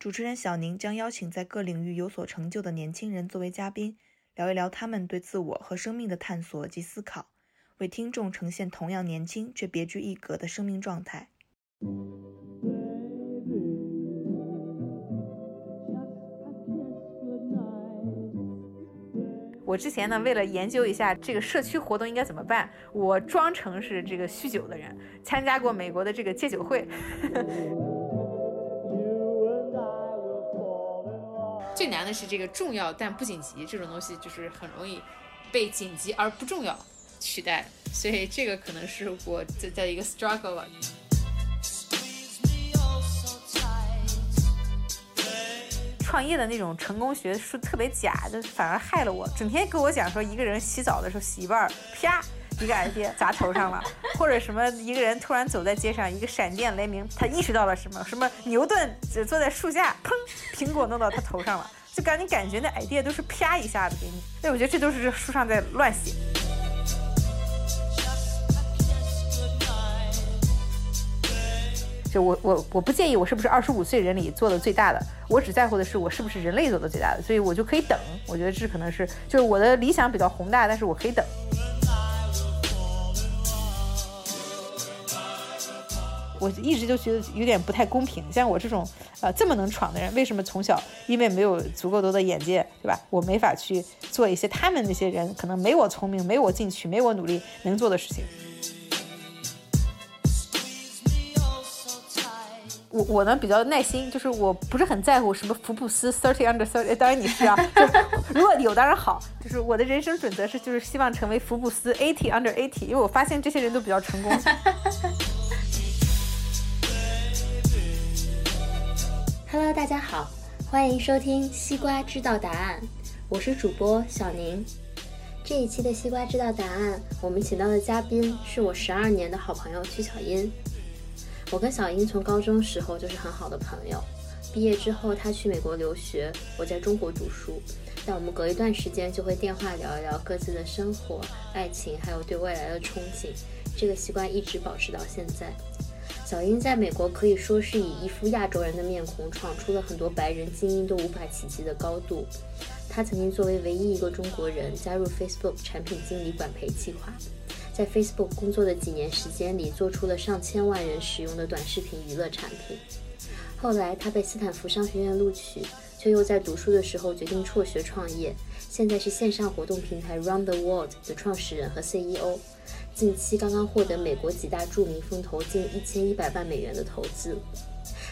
主持人小宁将邀请在各领域有所成就的年轻人作为嘉宾，聊一聊他们对自我和生命的探索及思考，为听众呈现同样年轻却别具一格的生命状态。我之前呢，为了研究一下这个社区活动应该怎么办，我装成是这个酗酒的人，参加过美国的这个戒酒会。呵 呵最难的是这个重要但不紧急这种东西，就是很容易被紧急而不重要取代，所以这个可能是我在在一个 struggle 吧。创业的那种成功学说特别假，就反而害了我。整天跟我讲说，一个人洗澡的时候洗一半，啪，一个 idea 砸头上了，或者什么一个人突然走在街上，一个闪电雷鸣，他意识到了什么？什么牛顿只坐在树下，砰，苹果弄到他头上了，就感你感觉那 idea 都是啪一下子给你。对，我觉得这都是这书上在乱写。就我我我不介意我是不是二十五岁人里做的最大的，我只在乎的是我是不是人类做的最大的，所以我就可以等。我觉得这可能是就是我的理想比较宏大，但是我可以等。我一直就觉得有点不太公平，像我这种呃这么能闯的人，为什么从小因为没有足够多的眼界，对吧？我没法去做一些他们那些人可能没我聪明、没我进取、没我努力能做的事情。我我呢比较耐心，就是我不是很在乎什么福布斯 thirty under thirty，当然你是啊，就 如果有当然好，就是我的人生准则是就是希望成为福布斯 eighty under eighty，因为我发现这些人都比较成功。Hello，大家好，欢迎收听《西瓜知道答案》，我是主播小宁。这一期的《西瓜知道答案》，我们请到的嘉宾是我十二年的好朋友曲小英。我跟小英从高中时候就是很好的朋友，毕业之后她去美国留学，我在中国读书，但我们隔一段时间就会电话聊一聊各自的生活、爱情，还有对未来的憧憬。这个习惯一直保持到现在。小英在美国可以说是以一副亚洲人的面孔，闯出了很多白人精英都无法企及的高度。她曾经作为唯一一个中国人加入 Facebook 产品经理管培计划，在 Facebook 工作的几年时间里，做出了上千万人使用的短视频娱乐产品。后来，她被斯坦福商学院录取，却又在读书的时候决定辍学创业。现在是线上活动平台 Round the World 的创始人和 CEO。近期刚刚获得美国几大著名风投近一千一百万美元的投资。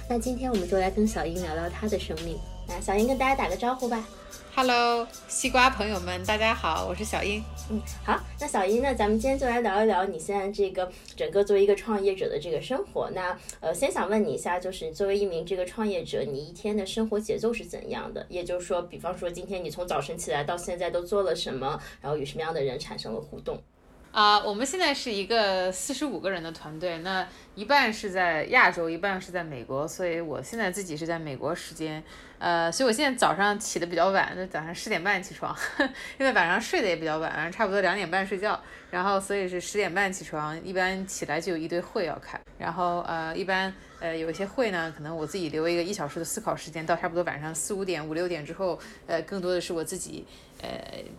那今天我们就来跟小英聊聊她的生命。那小英跟大家打个招呼吧。Hello，西瓜朋友们，大家好，我是小英。嗯，好，那小英呢，咱们今天就来聊一聊你现在这个整个作为一个创业者的这个生活。那呃，先想问你一下，就是作为一名这个创业者，你一天的生活节奏是怎样的？也就是说，比方说今天你从早晨起来到现在都做了什么，然后与什么样的人产生了互动？啊、我们现在是一个四十五个人的团队，那一半是在亚洲，一半是在美国，所以我现在自己是在美国时间，呃，所以我现在早上起的比较晚，就早上十点半起床，因为晚上睡得也比较晚，晚上差不多两点半睡觉，然后所以是十点半起床，一般起来就有一堆会要开，然后呃，一般呃有一些会呢，可能我自己留一个一小时的思考时间，到差不多晚上四五点、五六点之后，呃，更多的是我自己。呃，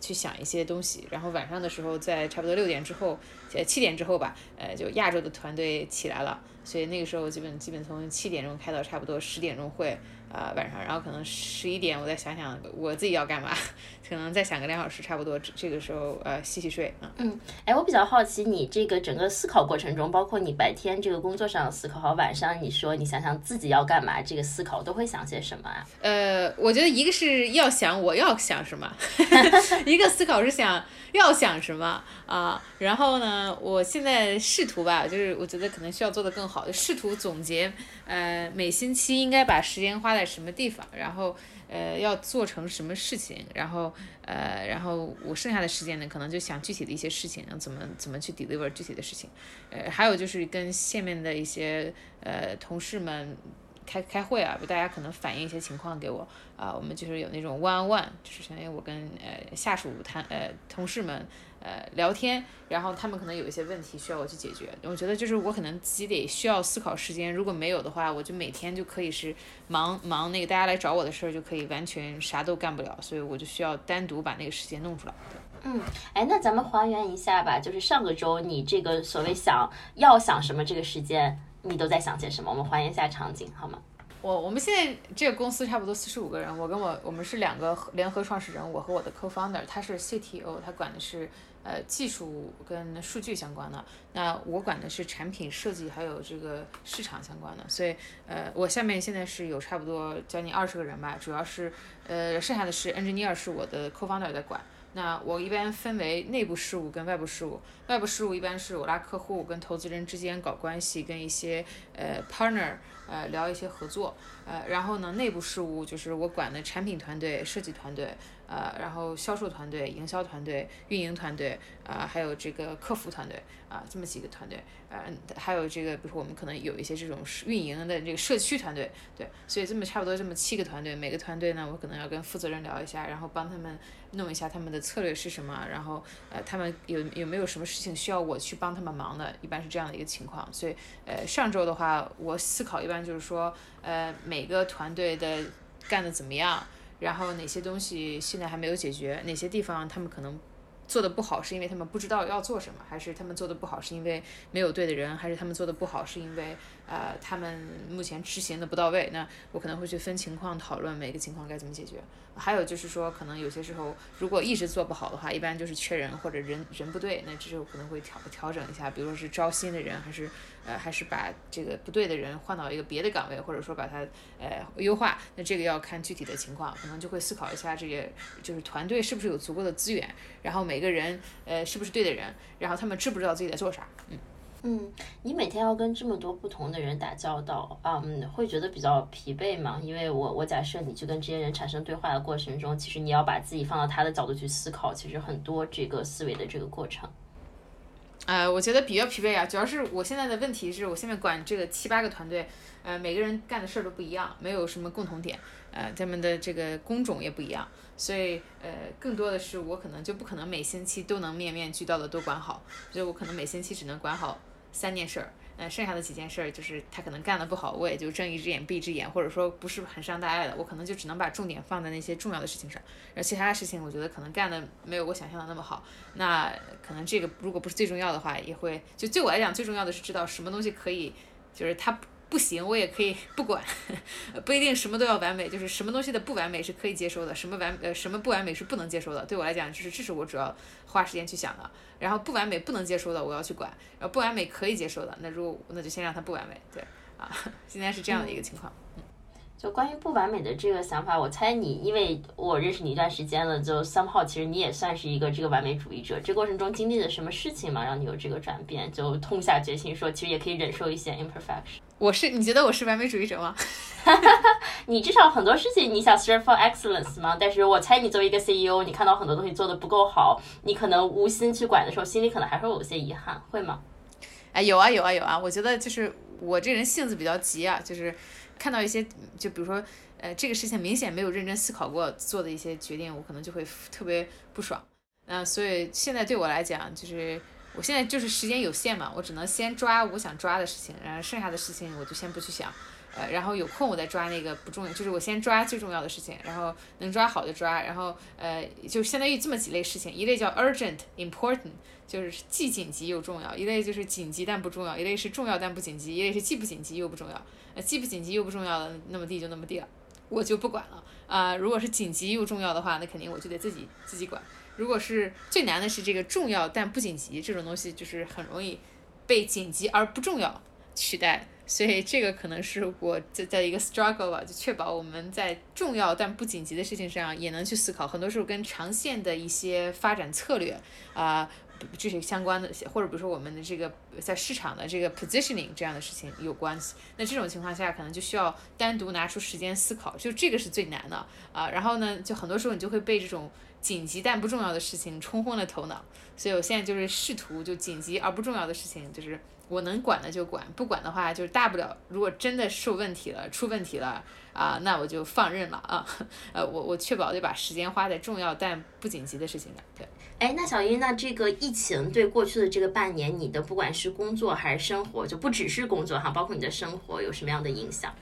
去想一些东西，然后晚上的时候，在差不多六点之后，呃七点之后吧，呃，就亚洲的团队起来了，所以那个时候基本基本从七点钟开到差不多十点钟会，啊、晚上，然后可能十一点我再想想我自己要干嘛，可能再想个两小时，差不多这这个时候呃洗洗睡，嗯。嗯，哎，我比较好奇，你这个整个思考过程中，包括你白天这个工作上的思考，和晚上你说你想想自己要干嘛，这个思考都会想些什么啊？呃，我觉得一个是要想我要想什么，一个思考是想要想什么啊、然后呢，我现在试图吧，就是我觉得可能需要做的更好，就试图总结，呃，每星期应该把时间花在什么地方，然后呃要做成什么事情，然后呃然后我剩下的时间呢，可能就想具体的一些事情，怎么怎么去 deliver 具体的事情，呃还有就是跟下面的一些呃同事们。开开会啊，大家可能反映一些情况给我啊，我们就是有那种 one on one，就是相当于我跟呃下属谈呃同事们呃聊天，然后他们可能有一些问题需要我去解决。我觉得就是我可能自己得需要思考时间，如果没有的话，我就每天就可以是忙忙那个大家来找我的事儿，就可以完全啥都干不了，所以我就需要单独把那个时间弄出来。嗯，哎，那咱们还原一下吧，就是上个周你这个所谓想要想什么这个时间。你都在想些什么？我们还原一下场景好吗？我我们现在这个公司差不多四十五个人，我跟我我们是两个联合创始人，我和我的 co-founder，他是 CTO，他管的是呃技术跟数据相关的，那我管的是产品设计还有这个市场相关的，所以呃我下面现在是有差不多将近二十个人吧，主要是呃剩下的是 engineer 是我的 co-founder 在管。那我一般分为内部事务跟外部事务，外部事务一般是我拉客户跟投资人之间搞关系，跟一些呃 partner 呃聊一些合作，呃然后呢内部事务就是我管的产品团队、设计团队。呃，然后销售团队、营销团队、运营团队，啊，还有这个客服团队，啊，这么几个团队，呃，还有这个，比如说我们可能有一些这种运营的这个社区团队，对，所以这么差不多这么七个团队，每个团队呢，我可能要跟负责人聊一下，然后帮他们弄一下他们的策略是什么，然后呃，他们有有没有什么事情需要我去帮他们忙的，一般是这样的一个情况。所以呃，上周的话，我思考一般就是说，呃，每个团队的干的怎么样。然后哪些东西现在还没有解决？哪些地方他们可能做的不好，是因为他们不知道要做什么，还是他们做的不好是因为没有对的人，还是他们做的不好是因为呃他们目前执行的不到位？那我可能会去分情况讨论每个情况该怎么解决。还有就是说，可能有些时候如果一直做不好的话，一般就是缺人或者人人不对，那这时候可能会调调整一下，比如说是招新的人，还是。呃，还是把这个不对的人换到一个别的岗位，或者说把它呃优化，那这个要看具体的情况，可能就会思考一下这个就是团队是不是有足够的资源，然后每个人呃是不是对的人，然后他们知不知道自己在做啥，嗯嗯，你每天要跟这么多不同的人打交道，嗯，会觉得比较疲惫吗？因为我我假设你去跟这些人产生对话的过程中，其实你要把自己放到他的角度去思考，其实很多这个思维的这个过程。呃，我觉得比较疲惫啊，主要是我现在的问题是我现在管这个七八个团队，呃，每个人干的事儿都不一样，没有什么共同点，呃，他们的这个工种也不一样，所以呃，更多的是我可能就不可能每星期都能面面俱到的都管好，所以我可能每星期只能管好三件事儿。那剩下的几件事儿，就是他可能干的不好，我也就睁一只眼闭一只眼，或者说不是很伤大爱的，我可能就只能把重点放在那些重要的事情上，而其他的事情，我觉得可能干的没有我想象的那么好。那可能这个如果不是最重要的话，也会就对我来讲，最重要的是知道什么东西可以，就是他。不行，我也可以不管，不一定什么都要完美，就是什么东西的不完美是可以接受的，什么完呃什么不完美是不能接受的。对我来讲，就是这是我主要花时间去想的。然后不完美不能接受的，我要去管；然后不完美可以接受的，那如果那就先让它不完美。对，啊，现在是这样的一个情况。就关于不完美的这个想法，我猜你，因为我认识你一段时间了，就 somehow 其实你也算是一个这个完美主义者。这过程中经历了什么事情嘛，让你有这个转变，就痛下决心说，其实也可以忍受一些 imperfection。我是你觉得我是完美主义者吗？你至少很多事情你想 strive for excellence 吗？但是我猜你作为一个 CEO，你看到很多东西做的不够好，你可能无心去管的时候，心里可能还会有些遗憾，会吗？哎，有啊有啊有啊！我觉得就是我这人性子比较急啊，就是。看到一些，就比如说，呃，这个事情明显没有认真思考过做的一些决定，我可能就会特别不爽。嗯，所以现在对我来讲，就是我现在就是时间有限嘛，我只能先抓我想抓的事情，然后剩下的事情我就先不去想。呃，然后有空我再抓那个不重要，就是我先抓最重要的事情，然后能抓好就抓。然后呃，就相当于这么几类事情，一类叫 urgent important，就是既紧急又重要；一类就是紧急但不重要；一类是重要但不紧急；一类是既不紧急又不重要。呃既不紧急又不重要的，那么地就那么地了，我就不管了啊。如果是紧急又重要的话，那肯定我就得自己自己管。如果是最难的是这个重要但不紧急这种东西，就是很容易被紧急而不重要取代。所以这个可能是我在在一个 struggle 吧，就确保我们在重要但不紧急的事情上也能去思考。很多时候跟长线的一些发展策略啊。这些相关的，或者比如说我们的这个在市场的这个 positioning 这样的事情有关系。那这种情况下，可能就需要单独拿出时间思考，就这个是最难的啊。然后呢，就很多时候你就会被这种紧急但不重要的事情冲昏了头脑。所以我现在就是试图就紧急而不重要的事情，就是我能管的就管，不管的话就是大不了，如果真的受问题了、出问题了啊，那我就放任了啊。呃，我我确保得把时间花在重要但不紧急的事情上。对。哎，那小英，那这个疫情对过去的这个半年，你的不管是工作还是生活，就不只是工作哈，包括你的生活有什么样的影响？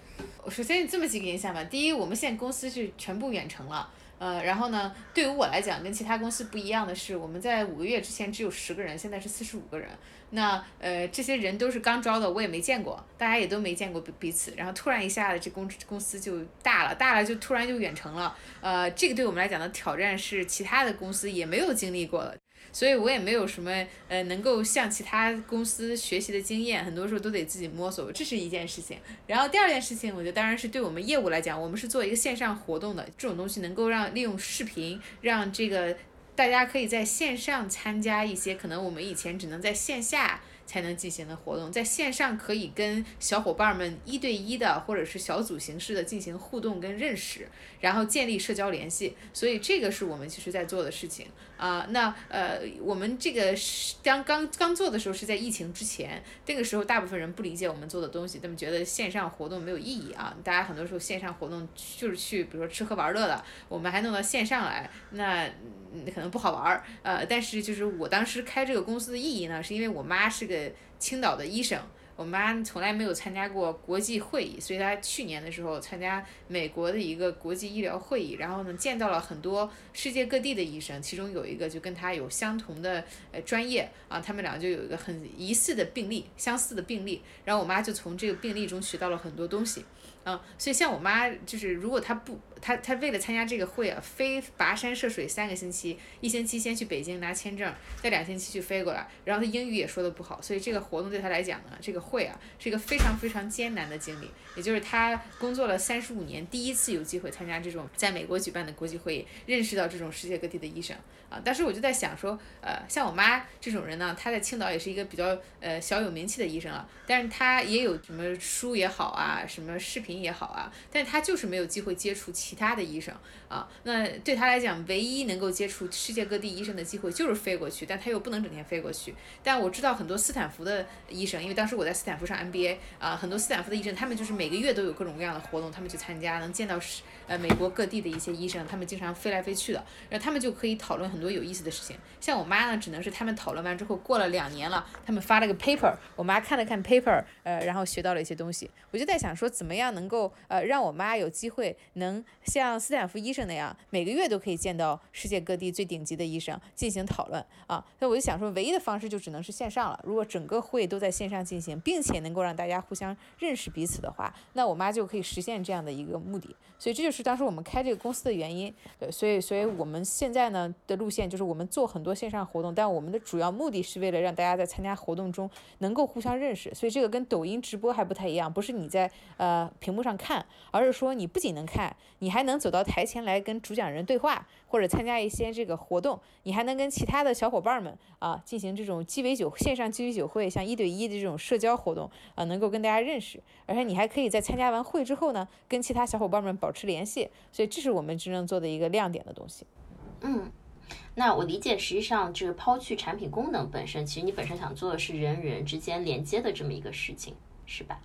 首先这么几个影响吧。第一，我们现在公司是全部远程了。呃，然后呢，对于我来讲，跟其他公司不一样的是，我们在五个月之前只有十个人，现在是四十五个人。那呃，这些人都是刚招的，我也没见过，大家也都没见过彼彼此。然后突然一下子，这公公司就大了，大了就突然就远程了。呃，这个对我们来讲的挑战是其他的公司也没有经历过的。所以我也没有什么呃能够向其他公司学习的经验，很多时候都得自己摸索，这是一件事情。然后第二件事情，我觉得当然是对我们业务来讲，我们是做一个线上活动的，这种东西能够让利用视频，让这个大家可以在线上参加一些可能我们以前只能在线下。才能进行的活动，在线上可以跟小伙伴们一对一的，或者是小组形式的进行互动跟认识，然后建立社交联系。所以这个是我们其实在做的事情啊。那呃，我们这个刚刚刚做的时候是在疫情之前，那个时候大部分人不理解我们做的东西，他们觉得线上活动没有意义啊。大家很多时候线上活动就是去，比如说吃喝玩乐的，我们还弄到线上来，那可能不好玩儿。呃，但是就是我当时开这个公司的意义呢，是因为我妈是个。呃青岛的医生，我妈从来没有参加过国际会议，所以她去年的时候参加美国的一个国际医疗会议，然后呢见到了很多世界各地的医生，其中有一个就跟她有相同的呃专业啊，他们俩就有一个很疑似的病例，相似的病例，然后我妈就从这个病例中学到了很多东西。嗯，所以像我妈就是，如果她不，他他为了参加这个会啊，飞跋山涉水三个星期，一星期先去北京拿签证，再两星期去飞过来，然后他英语也说的不好，所以这个活动对他来讲呢，这个会啊是一个非常非常艰难的经历，也就是他工作了三十五年，第一次有机会参加这种在美国举办的国际会议，认识到这种世界各地的医生啊。当时我就在想说，呃，像我妈这种人呢，她在青岛也是一个比较呃小有名气的医生了，但是她也有什么书也好啊，什么视频。也好啊，但是他就是没有机会接触其他的医生。啊。那对他来讲，唯一能够接触世界各地医生的机会就是飞过去，但他又不能整天飞过去。但我知道很多斯坦福的医生，因为当时我在斯坦福上 MBA 啊，很多斯坦福的医生，他们就是每个月都有各种各样的活动，他们去参加，能见到是呃美国各地的一些医生，他们经常飞来飞去的，然后他们就可以讨论很多有意思的事情。像我妈呢，只能是他们讨论完之后，过了两年了，他们发了个 paper，我妈看了看 paper，呃，然后学到了一些东西。我就在想说，怎么样能够呃让我妈有机会能像斯坦福医生是那样每个月都可以见到世界各地最顶级的医生进行讨论啊，那我就想说，唯一的方式就只能是线上了。如果整个会都在线上进行，并且能够让大家互相认识彼此的话，那我妈就可以实现这样的一个目的。所以这就是当时我们开这个公司的原因。对，所以所以我们现在呢的路线就是我们做很多线上活动，但我们的主要目的是为了让大家在参加活动中能够互相认识。所以这个跟抖音直播还不太一样，不是你在呃屏。幕上看，而是说你不仅能看，你还能走到台前来跟主讲人对话，或者参加一些这个活动，你还能跟其他的小伙伴们啊进行这种鸡尾酒线上鸡尾酒会，像一对一的这种社交活动啊，能够跟大家认识，而且你还可以在参加完会之后呢，跟其他小伙伴们保持联系，所以这是我们真正做的一个亮点的东西。嗯，那我理解，实际上就是抛去产品功能本身，其实你本身想做的是人与人之间连接的这么一个事情，是吧？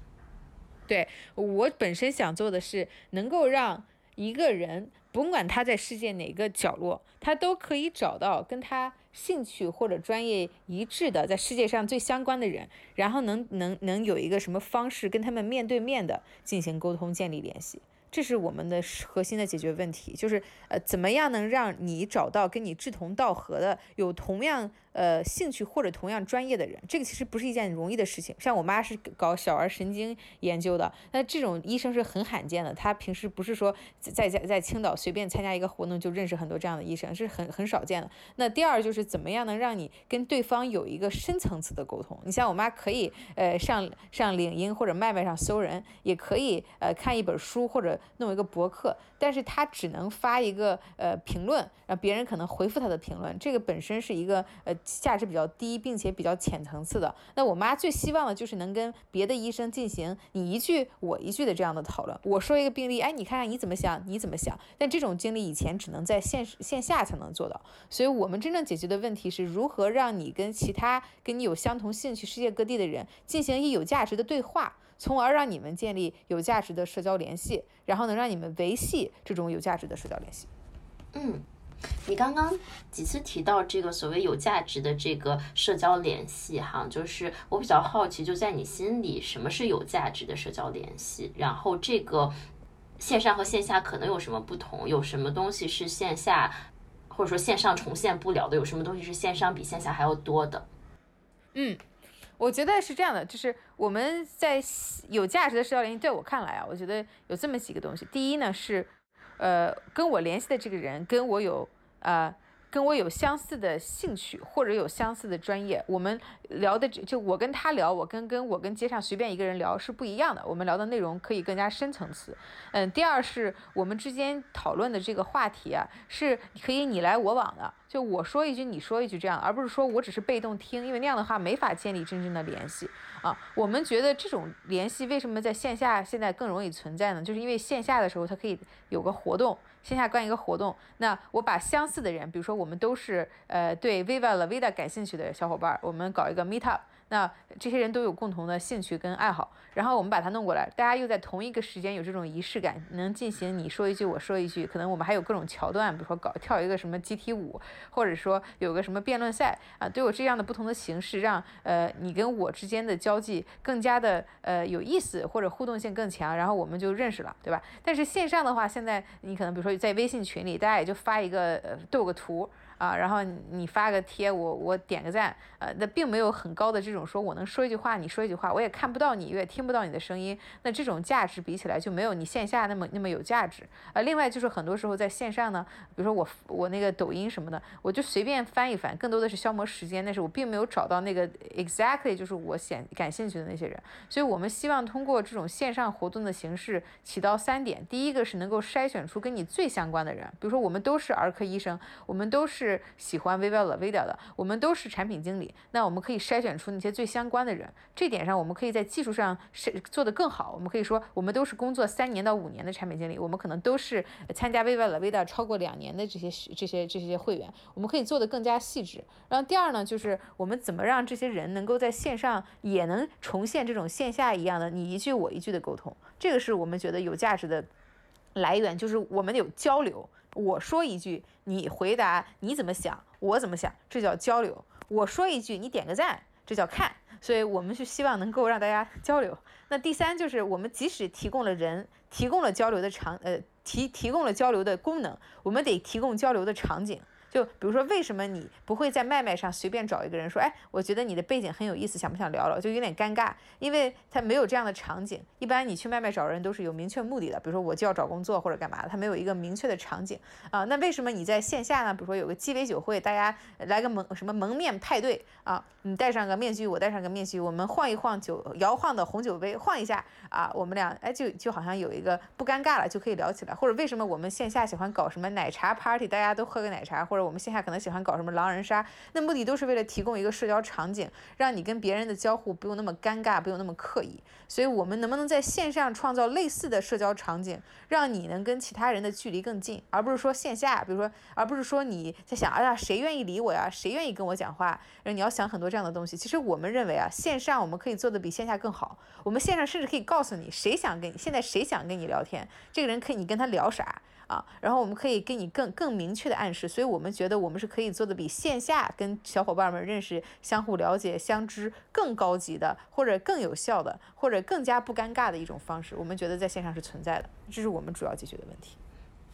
对我本身想做的是，能够让一个人，甭管他在世界哪个角落，他都可以找到跟他兴趣或者专业一致的，在世界上最相关的人，然后能能能有一个什么方式跟他们面对面的进行沟通、建立联系。这是我们的核心的解决问题，就是呃，怎么样能让你找到跟你志同道合的、有同样呃兴趣或者同样专业的人？这个其实不是一件容易的事情。像我妈是搞小儿神经研究的，那这种医生是很罕见的。她平时不是说在在在青岛随便参加一个活动就认识很多这样的医生，是很很少见的。那第二就是怎么样能让你跟对方有一个深层次的沟通？你像我妈可以呃上上领英或者麦麦上搜人，也可以呃看一本书或者。弄一个博客，但是她只能发一个呃评论，然后别人可能回复她的评论，这个本身是一个呃价值比较低，并且比较浅层次的。那我妈最希望的就是能跟别的医生进行你一句我一句的这样的讨论。我说一个病例，哎，你看看你怎么想，你怎么想？但这种经历以前只能在线线下才能做到，所以我们真正解决的问题是如何让你跟其他跟你有相同兴趣、世界各地的人进行一有价值的对话，从而让你们建立有价值的社交联系，然后能让你们维系这种有价值的社交联系。嗯，你刚刚几次提到这个所谓有价值的这个社交联系，哈，就是我比较好奇，就在你心里，什么是有价值的社交联系？然后这个线上和线下可能有什么不同？有什么东西是线下或者说线上重现不了的？有什么东西是线上比线下还要多的？嗯。我觉得是这样的，就是我们在有价值的社交联系，在我看来啊，我觉得有这么几个东西。第一呢是，呃，跟我联系的这个人跟我有呃。跟我有相似的兴趣或者有相似的专业，我们聊的就我跟他聊，我跟跟我跟街上随便一个人聊是不一样的。我们聊的内容可以更加深层次。嗯，第二是我们之间讨论的这个话题啊，是可以你来我往的，就我说一句你说一句这样，而不是说我只是被动听，因为那样的话没法建立真正的联系啊。我们觉得这种联系为什么在线下现在更容易存在呢？就是因为线下的时候它可以有个活动。线下干一个活动，那我把相似的人，比如说我们都是呃对 Viva La Vida 感兴趣的小伙伴，我们搞一个 Meet Up。那这些人都有共同的兴趣跟爱好，然后我们把它弄过来，大家又在同一个时间有这种仪式感，能进行你说一句我说一句，可能我们还有各种桥段，比如说搞跳一个什么集体舞，或者说有个什么辩论赛啊，都有这样的不同的形式，让呃你跟我之间的交际更加的呃有意思，或者互动性更强，然后我们就认识了，对吧？但是线上的话，现在你可能比如说在微信群里，大家也就发一个呃斗个图。啊，然后你发个贴，我我点个赞，呃，那并没有很高的这种说我能说一句话，你说一句话，我也看不到你，我也听不到你的声音，那这种价值比起来就没有你线下那么那么有价值。呃，另外就是很多时候在线上呢，比如说我我那个抖音什么的，我就随便翻一翻，更多的是消磨时间，但是我并没有找到那个 exactly 就是我显感兴趣的那些人。所以我们希望通过这种线上活动的形式起到三点：第一个是能够筛选出跟你最相关的人，比如说我们都是儿科医生，我们都是。喜欢 Viva La Vida 的，我们都是产品经理，那我们可以筛选出那些最相关的人。这点上，我们可以在技术上是做得更好。我们可以说，我们都是工作三年到五年的产品经理，我们可能都是参加 Viva La Vida 超过两年的这些这些这些会员，我们可以做得更加细致。然后第二呢，就是我们怎么让这些人能够在线上也能重现这种线下一样的你一句我一句的沟通，这个是我们觉得有价值的来源，就是我们有交流。我说一句，你回答你怎么想，我怎么想，这叫交流。我说一句，你点个赞，这叫看。所以我们是希望能够让大家交流。那第三就是我们即使提供了人，提供了交流的场，呃，提提供了交流的功能，我们得提供交流的场景。就比如说，为什么你不会在麦麦上随便找一个人说，哎，我觉得你的背景很有意思，想不想聊聊？就有点尴尬，因为他没有这样的场景。一般你去麦麦找人都是有明确目的的，比如说我就要找工作或者干嘛，他没有一个明确的场景啊。那为什么你在线下呢？比如说有个鸡尾酒会，大家来个蒙什么蒙面派对啊？你戴上个面具，我戴上个面具，我们晃一晃酒摇晃的红酒杯，晃一下啊，我们俩哎就就好像有一个不尴尬了，就可以聊起来。或者为什么我们线下喜欢搞什么奶茶 party，大家都喝个奶茶，或者我们线下可能喜欢搞什么狼人杀，那目的都是为了提供一个社交场景，让你跟别人的交互不用那么尴尬，不用那么刻意。所以，我们能不能在线上创造类似的社交场景，让你能跟其他人的距离更近，而不是说线下，比如说，而不是说你在想，哎呀，谁愿意理我呀？谁愿意跟我讲话？你要想很多这样的东西。其实我们认为啊，线上我们可以做的比线下更好。我们线上甚至可以告诉你，谁想跟你现在谁想跟你聊天，这个人可以你跟他聊啥。啊，然后我们可以给你更更明确的暗示，所以我们觉得我们是可以做的比线下跟小伙伴们认识、相互了解、相知更高级的，或者更有效的，或者更加不尴尬的一种方式。我们觉得在线上是存在的，这是我们主要解决的问题。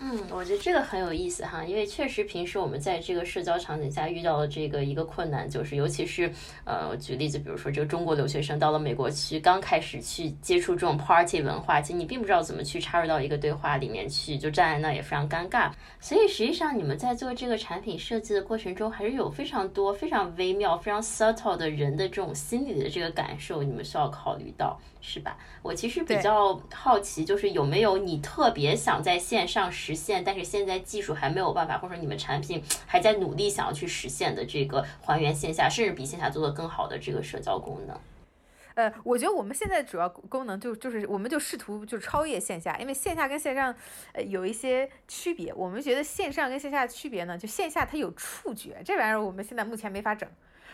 嗯，我觉得这个很有意思哈，因为确实平时我们在这个社交场景下遇到的这个一个困难，就是尤其是呃，举例子，比如说这个中国留学生到了美国去，刚开始去接触这种 party 文化，其实你并不知道怎么去插入到一个对话里面去，就站在那也非常尴尬。所以实际上你们在做这个产品设计的过程中，还是有非常多非常微妙、非常 subtle 的人的这种心理的这个感受，你们需要考虑到。是吧？我其实比较好奇，就是有没有你特别想在线上实现，但是现在技术还没有办法，或者说你们产品还在努力想要去实现的这个还原线下，甚至比线下做的更好的这个社交功能。呃，我觉得我们现在主要功能就就是，我们就试图就超越线下，因为线下跟线上呃有一些区别。我们觉得线上跟线下的区别呢，就线下它有触觉，这玩意儿我们现在目前没法整。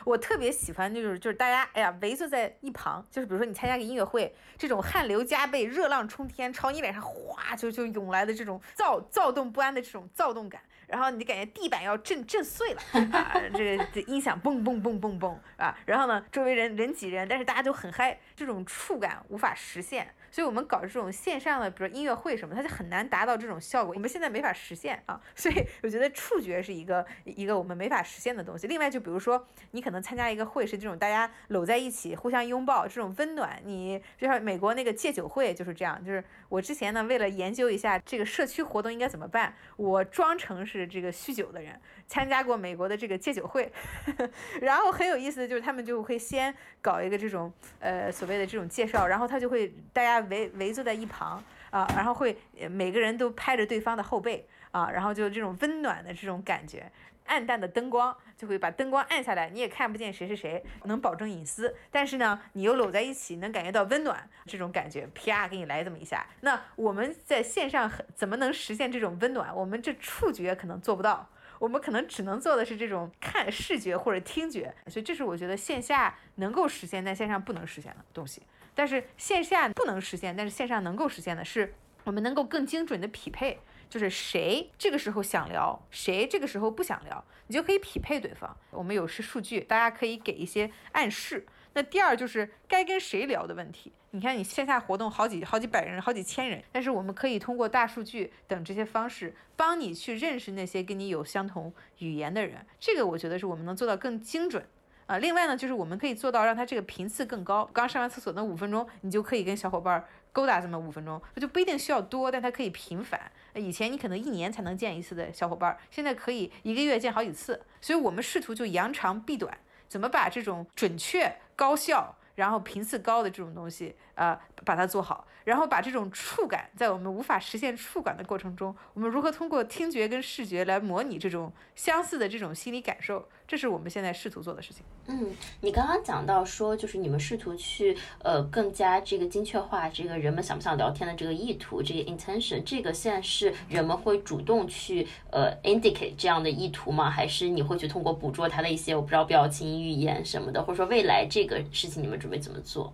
我特别喜欢就是就是大家哎呀围坐在一旁，就是比如说你参加个音乐会，这种汗流浃背、热浪冲天朝你脸上哗就就涌来的这种躁躁动不安的这种躁动感，然后你就感觉地板要震震碎了啊，这个这音响嘣嘣嘣嘣嘣啊，然后呢周围人人挤人，但是大家都很嗨，这种触感无法实现。所以，我们搞这种线上的，比如音乐会什么，它就很难达到这种效果。我们现在没法实现啊，所以我觉得触觉是一个一个我们没法实现的东西。另外，就比如说，你可能参加一个会是这种大家搂在一起，互相拥抱，这种温暖。你就像美国那个戒酒会就是这样。就是我之前呢，为了研究一下这个社区活动应该怎么办，我装成是这个酗酒的人。参加过美国的这个戒酒会，然后很有意思的就是他们就会先搞一个这种呃所谓的这种介绍，然后他就会大家围围坐在一旁啊，然后会每个人都拍着对方的后背啊，然后就这种温暖的这种感觉，暗淡的灯光就会把灯光暗下来，你也看不见谁是谁，能保证隐私，但是呢你又搂在一起，能感觉到温暖这种感觉，啪给你来这么一下。那我们在线上怎么能实现这种温暖？我们这触觉可能做不到。我们可能只能做的是这种看视觉或者听觉，所以这是我觉得线下能够实现但线上不能实现的东西。但是线下不能实现，但是线上能够实现的是，我们能够更精准的匹配，就是谁这个时候想聊，谁这个时候不想聊，你就可以匹配对方。我们有是数据，大家可以给一些暗示。那第二就是该跟谁聊的问题。你看，你线下活动好几好几百人、好几千人，但是我们可以通过大数据等这些方式，帮你去认识那些跟你有相同语言的人。这个我觉得是我们能做到更精准啊。另外呢，就是我们可以做到让他这个频次更高。刚上完厕所那五分钟，你就可以跟小伙伴勾搭这么五分钟，就不一定需要多，但它可以频繁。以前你可能一年才能见一次的小伙伴，现在可以一个月见好几次。所以我们试图就扬长避短，怎么把这种准确、高效。然后频次高的这种东西，呃，把它做好，然后把这种触感，在我们无法实现触感的过程中，我们如何通过听觉跟视觉来模拟这种相似的这种心理感受？这是我们现在试图做的事情。嗯，你刚刚讲到说，就是你们试图去呃更加这个精确化这个人们想不想聊天的这个意图，这个 intention，这个现在是人们会主动去呃 indicate 这样的意图吗？还是你会去通过捕捉他的一些我不知道表情、语言什么的，或者说未来这个事情你们准备怎么做？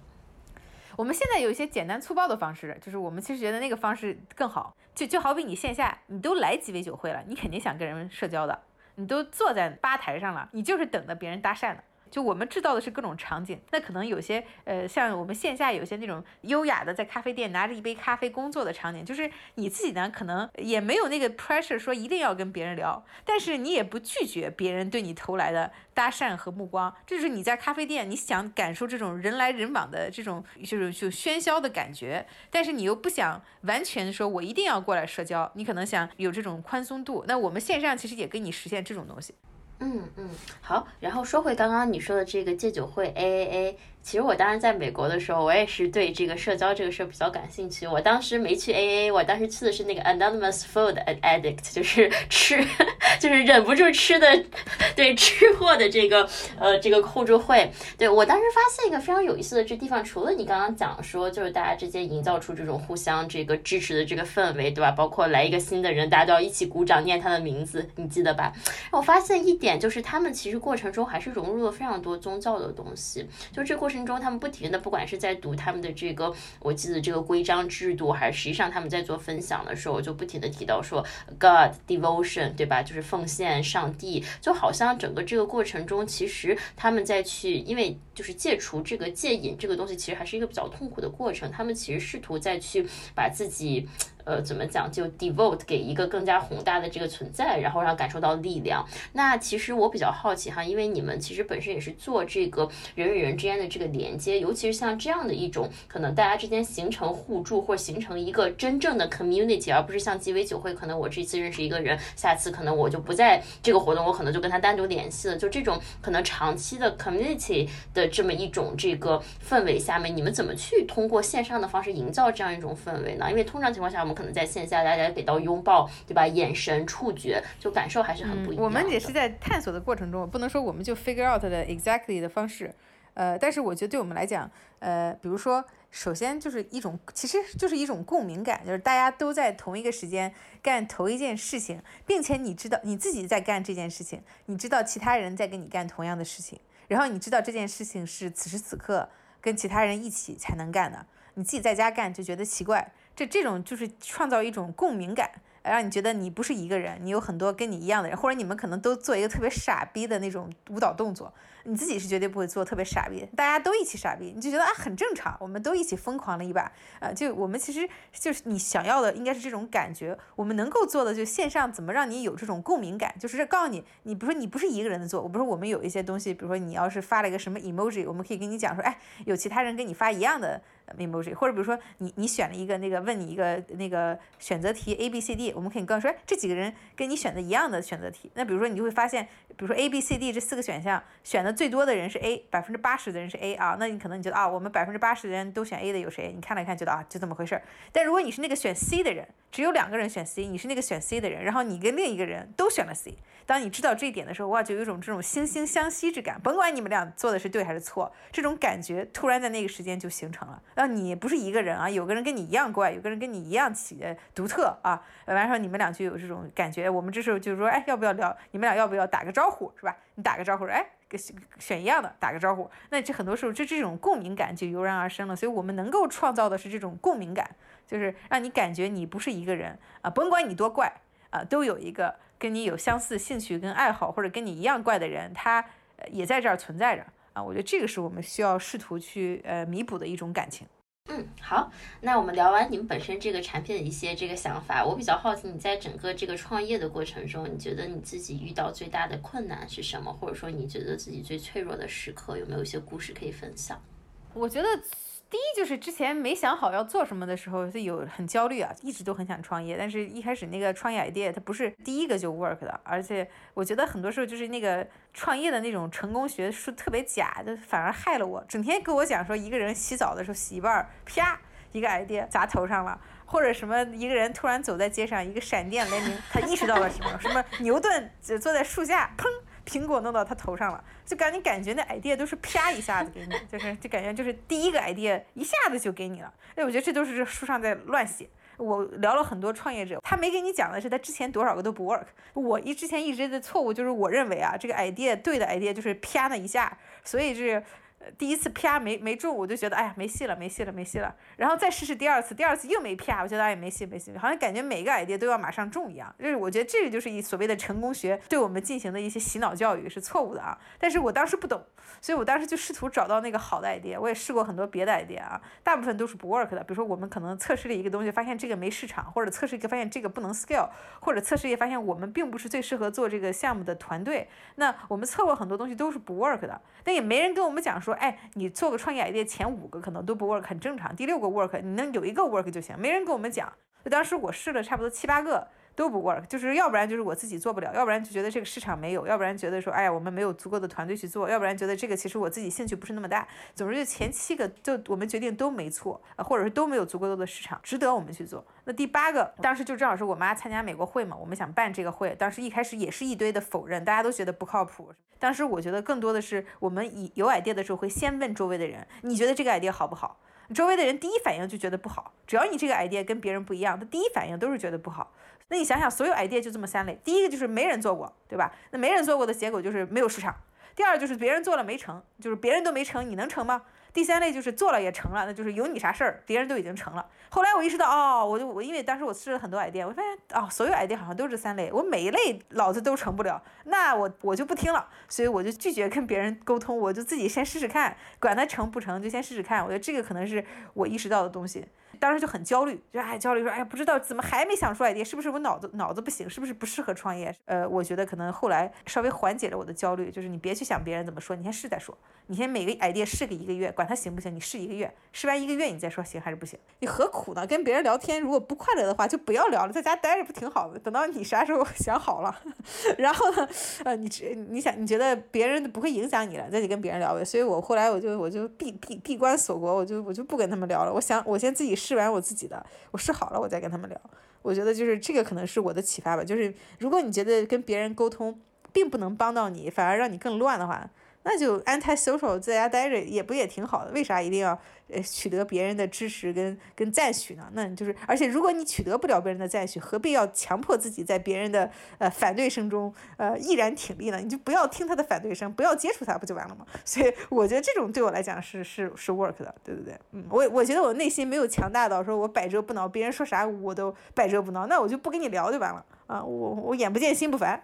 我们现在有一些简单粗暴的方式，就是我们其实觉得那个方式更好。就就好比你线下你都来鸡尾酒会了，你肯定想跟人社交的。你都坐在吧台上了，你就是等着别人搭讪呢。就我们制造的是各种场景，那可能有些呃，像我们线下有些那种优雅的在咖啡店拿着一杯咖啡工作的场景，就是你自己呢可能也没有那个 pressure 说一定要跟别人聊，但是你也不拒绝别人对你投来的搭讪和目光，这就是你在咖啡店你想感受这种人来人往的这种就是就喧嚣的感觉，但是你又不想完全说我一定要过来社交，你可能想有这种宽松度，那我们线上其实也给你实现这种东西。嗯嗯，好，然后说回刚刚你说的这个戒酒会 A A A。其实我当时在美国的时候，我也是对这个社交这个事儿比较感兴趣。我当时没去 AA，我当时去的是那个 Anonymous Food Addict，就是吃，就是忍不住吃的，对吃货的这个呃这个互助会。对我当时发现一个非常有意思的这地方，除了你刚刚讲说，就是大家之间营造出这种互相这个支持的这个氛围，对吧？包括来一个新的人，大家都要一起鼓掌念他的名字，你记得吧？我发现一点就是他们其实过程中还是融入了非常多宗教的东西，就这过过程。中，他们不停的，不管是在读他们的这个，我记得这个规章制度，还是实际上他们在做分享的时候，就不停的提到说 God devotion，对吧？就是奉献上帝，就好像整个这个过程中，其实他们在去，因为就是戒除这个戒瘾这个东西，其实还是一个比较痛苦的过程。他们其实试图再去把自己。呃，怎么讲，就 devote 给一个更加宏大的这个存在，然后让感受到力量。那其实我比较好奇哈，因为你们其实本身也是做这个人与人之间的这个连接，尤其是像这样的一种可能大家之间形成互助或形成一个真正的 community，而不是像鸡尾酒会，可能我这次认识一个人，下次可能我就不在这个活动，我可能就跟他单独联系了。就这种可能长期的 community 的这么一种这个氛围下面，你们怎么去通过线上的方式营造这样一种氛围呢？因为通常情况下，我们可能在线下大家给到拥抱，对吧？眼神、触觉，就感受还是很不一样。我们也是在探索的过程中，不能说我们就 figure out 的 exactly 的方式。呃，但是我觉得对我们来讲，呃，比如说，首先就是一种，其实就是一种共鸣感，就是大家都在同一个时间干同一件事情，并且你知道你自己在干这件事情，你知道其他人在跟你干同样的事情，然后你知道这件事情是此时此刻跟其他人一起才能干的，你自己在家干就觉得奇怪，这这种就是创造一种共鸣感。让你觉得你不是一个人，你有很多跟你一样的人，或者你们可能都做一个特别傻逼的那种舞蹈动作，你自己是绝对不会做特别傻逼，大家都一起傻逼，你就觉得啊很正常，我们都一起疯狂了一把，呃，就我们其实就是你想要的应该是这种感觉，我们能够做的就线上怎么让你有这种共鸣感，就是告诉你，你不是你不是一个人的做，我不是我们有一些东西，比如说你要是发了一个什么 emoji，我们可以跟你讲说，哎，有其他人跟你发一样的。emoji，或者比如说你你选了一个那个问你一个那个选择题 A B C D，我们可以告诉说，哎，这几个人跟你选的一样的选择题。那比如说你就会发现，比如说 A B C D 这四个选项选的最多的人是 A，百分之八十的人是 A 啊，那你可能你觉得啊，我们百分之八十的人都选 A 的有谁？你看了看觉得啊，就这么回事儿。但如果你是那个选 C 的人，只有两个人选 C，你是那个选 C 的人，然后你跟另一个人都选了 C。当你知道这一点的时候，哇，就有一种这种惺惺相惜之感。甭管你们俩做的是对还是错，这种感觉突然在那个时间就形成了。然后你不是一个人啊，有个人跟你一样怪，有个人跟你一样奇独特啊。完了说你们俩就有这种感觉。我们这时候就是说，哎，要不要聊？你们俩要不要打个招呼，是吧？你打个招呼，哎，选一样的，打个招呼。那这很多时候，这这种共鸣感就油然而生了。所以我们能够创造的是这种共鸣感，就是让你感觉你不是一个人啊，甭管你多怪啊，都有一个。跟你有相似兴趣跟爱好，或者跟你一样怪的人，他也在这儿存在着啊！我觉得这个是我们需要试图去呃弥补的一种感情。嗯，好，那我们聊完你们本身这个产品的一些这个想法，我比较好奇你在整个这个创业的过程中，你觉得你自己遇到最大的困难是什么？或者说你觉得自己最脆弱的时刻有没有一些故事可以分享？我觉得。第一就是之前没想好要做什么的时候，是有很焦虑啊，一直都很想创业，但是一开始那个创业 idea 它不是第一个就 work 的，而且我觉得很多时候就是那个创业的那种成功学说特别假，就反而害了我。整天跟我讲说一个人洗澡的时候洗一半，啪一个 idea 砸头上了，或者什么一个人突然走在街上，一个闪电雷鸣，他意识到了什么？什么牛顿坐在树下，砰。苹果弄到他头上了，就感你感觉那 idea 都是啪一下子给你，就是就感觉就是第一个 idea 一下子就给你了。哎，我觉得这都是这书上在乱写。我聊了很多创业者，他没给你讲的是他之前多少个都不 work。我一之前一直的错误就是我认为啊，这个 idea 对的 idea 就是啪那一下，所以是。第一次啪没没中，我就觉得哎呀没戏了没戏了没戏了，然后再试试第二次，第二次又没啪，我觉得哎没戏没戏，好像感觉每个 idea 都要马上中一样，就是我觉得这个就是以所谓的成功学对我们进行的一些洗脑教育是错误的啊，但是我当时不懂，所以我当时就试图找到那个好的 idea，我也试过很多别的 idea 啊，大部分都是不 work 的，比如说我们可能测试了一个东西，发现这个没市场，或者测试一个发现这个不能 scale，或者测试也发现我们并不是最适合做这个项目的团队，那我们测过很多东西都是不 work 的，但也没人跟我们讲说，说哎，你做。个创业 idea 前五个可能都不 work，很正常。第六个 work，你能有一个 work 就行。没人跟我们讲，就当时我试了差不多七八个。都不 work，就是要不然就是我自己做不了，要不然就觉得这个市场没有，要不然觉得说，哎呀，我们没有足够的团队去做，要不然觉得这个其实我自己兴趣不是那么大。总之就前七个就我们决定都没错，或者是都没有足够多的市场，值得我们去做。那第八个当时就正好是我妈参加美国会嘛，我们想办这个会，当时一开始也是一堆的否认，大家都觉得不靠谱。当时我觉得更多的是我们以有 idea 的时候会先问周围的人，你觉得这个 idea 好不好？周围的人第一反应就觉得不好，只要你这个 idea 跟别人不一样，他第一反应都是觉得不好。那你想想，所有 idea 就这么三类，第一个就是没人做过，对吧？那没人做过的结果就是没有市场。第二就是别人做了没成，就是别人都没成，你能成吗？第三类就是做了也成了，那就是有你啥事儿，别人都已经成了。后来我意识到，哦，我就我因为当时我试了很多 idea，我发现哦，所有 idea 好像都是三类，我每一类老子都成不了，那我我就不听了，所以我就拒绝跟别人沟通，我就自己先试试看，管他成不成就先试试看。我觉得这个可能是我意识到的东西。当时就很焦虑，就哎焦虑说，哎呀，不知道怎么还没想出 idea，是不是我脑子脑子不行，是不是不适合创业？呃，我觉得可能后来稍微缓解了我的焦虑，就是你别去想别人怎么说，你先试再说，你先每个 idea 试个一个月，管它行不行，你试一个月，试完一个月你再说行还是不行，你何苦呢？跟别人聊天如果不快乐的话，就不要聊了，在家待着不挺好的？等到你啥时候 想好了，然后呢，呃，你你想你觉得别人不会影响你了，再去跟别人聊呗。所以我后来我就我就闭闭闭关锁国，我就我就不跟他们聊了。我想我先自己试试完我自己的，我试好了我再跟他们聊。我觉得就是这个可能是我的启发吧，就是如果你觉得跟别人沟通并不能帮到你，反而让你更乱的话。那就 anti social 在家待着也不也挺好的，为啥一定要呃取得别人的支持跟跟赞许呢？那就是，而且如果你取得不了别人的赞许，何必要强迫自己在别人的呃反对声中呃毅然挺立呢？你就不要听他的反对声，不要接触他，不就完了吗？所以我觉得这种对我来讲是是是 work 的，对不对？嗯，我我觉得我内心没有强大到说我百折不挠，别人说啥我都百折不挠，那我就不跟你聊就完了啊！我我眼不见心不烦，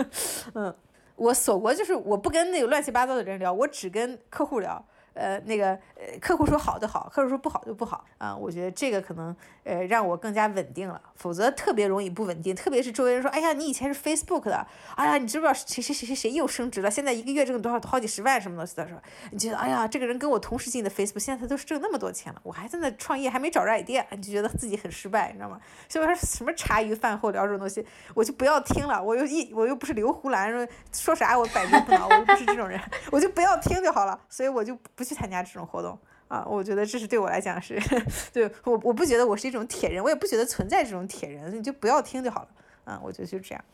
嗯。我锁国就是我不跟那个乱七八糟的人聊，我只跟客户聊。呃，那个呃，客户说好就好，客户说不好就不好啊。我觉得这个可能呃让我更加稳定了，否则特别容易不稳定。特别是周围人说，哎呀，你以前是 Facebook 的，哎呀，你知不知道谁谁谁谁谁又升职了？现在一个月挣多少好几十万什么东西的。他说，你觉得，哎呀，这个人跟我同时进的 Facebook，现在他都挣那么多钱了，我还在那创业，还没找着 idea，你就觉得自己很失败，你知道吗？所以说什么茶余饭后聊这种东西，我就不要听了。我又一我又不是刘胡兰，说说啥我百折不挠，我又不是这种人，我就不要听就好了。所以我就不。去参加这种活动啊，我觉得这是对我来讲是，对我我不觉得我是一种铁人，我也不觉得存在这种铁人，你就不要听就好了。嗯，我觉得就这样。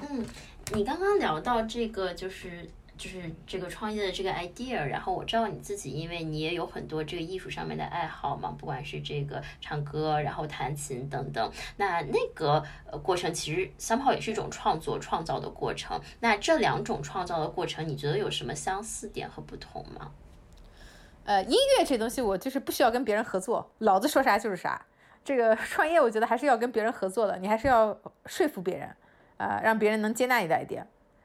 嗯，你刚刚聊到这个就是就是这个创业的这个 idea，然后我知道你自己，因为你也有很多这个艺术上面的爱好嘛，不管是这个唱歌，然后弹琴等等，那那个呃过程其实小跑也是一种创作创造的过程。那这两种创造的过程，你觉得有什么相似点和不同吗？呃，音乐这东西我就是不需要跟别人合作，老子说啥就是啥。这个 创业我觉得还是要跟别人合作的，你还是要说服别人，啊，让别人能接纳你的 idea。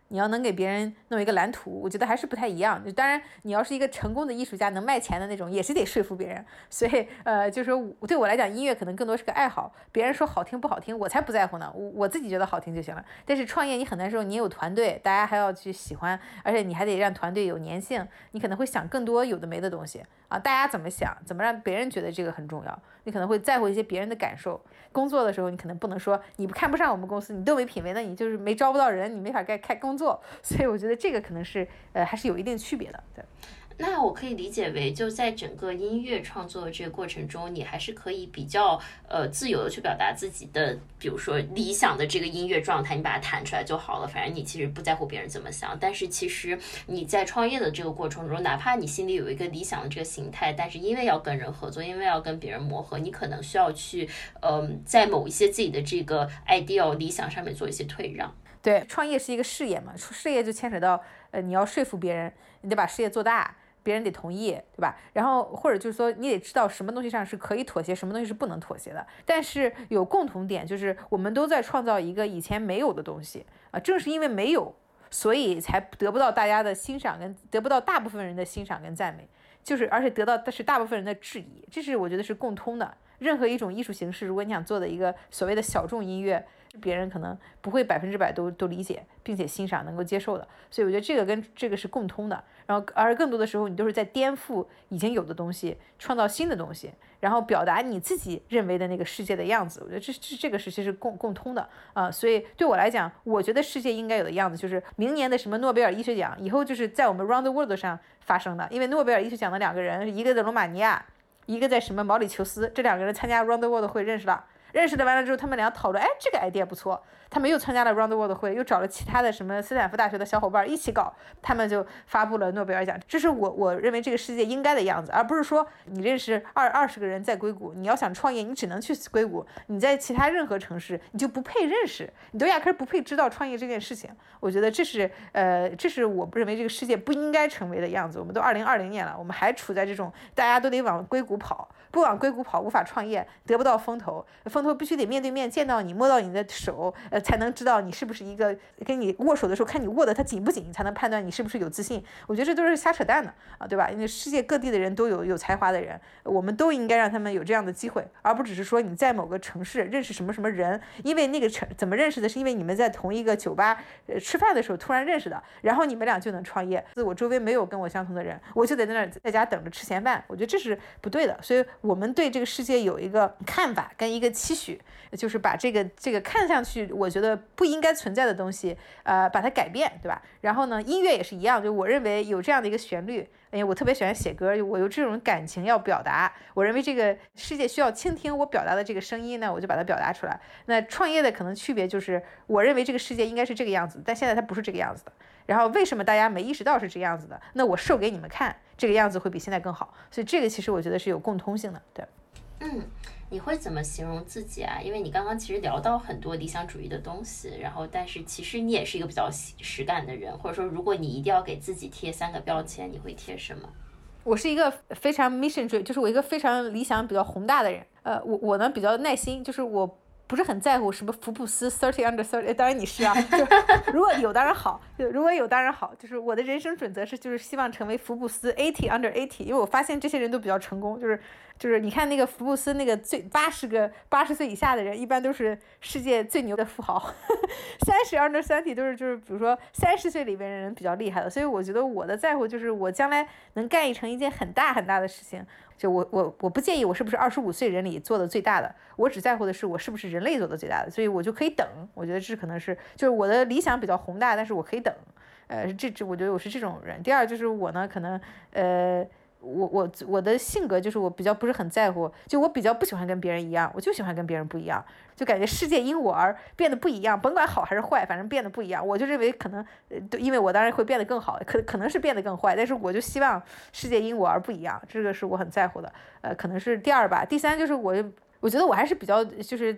你要能给别人弄一个蓝图，我觉得还是不太一样。当然，你要是一个成功的艺术家，能卖钱的那种，也是得说服别人。所以，呃，就是对我来讲，音乐可能更多是个爱好。别人说好听不好听，我才不在乎呢。我我自己觉得好听就行了。但是创业，你很难说你有团队，大家还要去喜欢，而且你还得让团队有粘性。你可能会想更多有的没的东西啊。大家怎么想，怎么让别人觉得这个很重要？你可能会在乎一些别人的感受。工作的时候，你可能不能说你不看不上我们公司，你都没品位，那你就是没招不到人，你没法该开工作。所以我觉得这个可能是呃还是有一定区别的，对。那我可以理解为，就在整个音乐创作的这个过程中，你还是可以比较呃自由的去表达自己的，比如说理想的这个音乐状态，你把它弹出来就好了。反正你其实不在乎别人怎么想。但是其实你在创业的这个过程中，哪怕你心里有一个理想的这个形态，但是因为要跟人合作，因为要跟别人磨合，你可能需要去嗯在某一些自己的这个 ideal 理想上面做一些退让。对，创业是一个事业嘛，事业就牵扯到呃你要说服别人，你得把事业做大。别人得同意，对吧？然后或者就是说，你得知道什么东西上是可以妥协，什么东西是不能妥协的。但是有共同点，就是我们都在创造一个以前没有的东西啊。正是因为没有，所以才得不到大家的欣赏，跟得不到大部分人的欣赏跟赞美。就是而且得到的是大部分人的质疑，这是我觉得是共通的。任何一种艺术形式，如果你想做的一个所谓的小众音乐。别人可能不会百分之百都都理解，并且欣赏，能够接受的，所以我觉得这个跟这个是共通的。然后，而更多的时候，你都是在颠覆已经有的东西，创造新的东西，然后表达你自己认为的那个世界的样子。我觉得这这这个是其实共共通的啊。所以对我来讲，我觉得世界应该有的样子，就是明年的什么诺贝尔医学奖，以后就是在我们 Round the World 上发生的。因为诺贝尔医学奖的两个人，一个在罗马尼亚，一个在什么毛里求斯，这两个人参加 Round the World 会认识了。认识了完了之后，他们俩讨论，哎，这个 idea 不错。他们又参加了 Round the World 会，又找了其他的什么斯坦福大学的小伙伴一起搞，他们就发布了诺贝尔奖。这是我我认为这个世界应该的样子，而不是说你认识二二十个人在硅谷，你要想创业，你只能去硅谷，你在其他任何城市你就不配认识，你都压根不配知道创业这件事情。我觉得这是呃，这是我认为这个世界不应该成为的样子。我们都二零二零年了，我们还处在这种大家都得往硅谷跑。不往硅谷跑，无法创业，得不到风投，风投必须得面对面见到你，摸到你的手，呃，才能知道你是不是一个跟你握手的时候看你握的它紧不紧，才能判断你是不是有自信。我觉得这都是瞎扯淡的啊，对吧？因为世界各地的人都有有才华的人，我们都应该让他们有这样的机会，而不只是说你在某个城市认识什么什么人，因为那个城怎么认识的，是因为你们在同一个酒吧呃吃饭的时候突然认识的，然后你们俩就能创业。我周围没有跟我相同的人，我就得在那儿在家等着吃闲饭，我觉得这是不对的。所以我们对这个世界有一个看法跟一个期许，就是把这个这个看上去我觉得不应该存在的东西，呃，把它改变，对吧？然后呢，音乐也是一样，就我认为有这样的一个旋律，哎，我特别喜欢写歌，我有这种感情要表达，我认为这个世界需要倾听我表达的这个声音呢，我就把它表达出来。那创业的可能区别就是，我认为这个世界应该是这个样子，但现在它不是这个样子的。然后为什么大家没意识到是这样子的？那我瘦给你们看，这个样子会比现在更好。所以这个其实我觉得是有共通性的，对。嗯，你会怎么形容自己啊？因为你刚刚其实聊到很多理想主义的东西，然后但是其实你也是一个比较实感的人，或者说如果你一定要给自己贴三个标签，你会贴什么？我是一个非常 mission 追，就是我一个非常理想比较宏大的人。呃，我我呢比较耐心，就是我。不是很在乎什么福布斯 thirty under thirty，当然你是啊，就 如果有当然好，如果有当然好，就是我的人生准则是就是希望成为福布斯 eighty under eighty，因为我发现这些人都比较成功，就是就是你看那个福布斯那个最八十个八十岁以下的人，一般都是世界最牛的富豪，三十 under thirty 都是就是比如说三十岁里边的人比较厉害的，所以我觉得我的在乎就是我将来能干一成一件很大很大的事情。就我我我不介意我是不是二十五岁人里做的最大的，我只在乎的是我是不是人类做的最大的，所以我就可以等。我觉得这可能是就是我的理想比较宏大，但是我可以等。呃，这这我觉得我是这种人。第二就是我呢，可能呃。我我我的性格就是我比较不是很在乎，就我比较不喜欢跟别人一样，我就喜欢跟别人不一样，就感觉世界因我而变得不一样，甭管好还是坏，反正变得不一样。我就认为可能，呃，因为我当然会变得更好，可可能是变得更坏，但是我就希望世界因我而不一样，这个是我很在乎的。呃，可能是第二吧，第三就是我。我觉得我还是比较，就是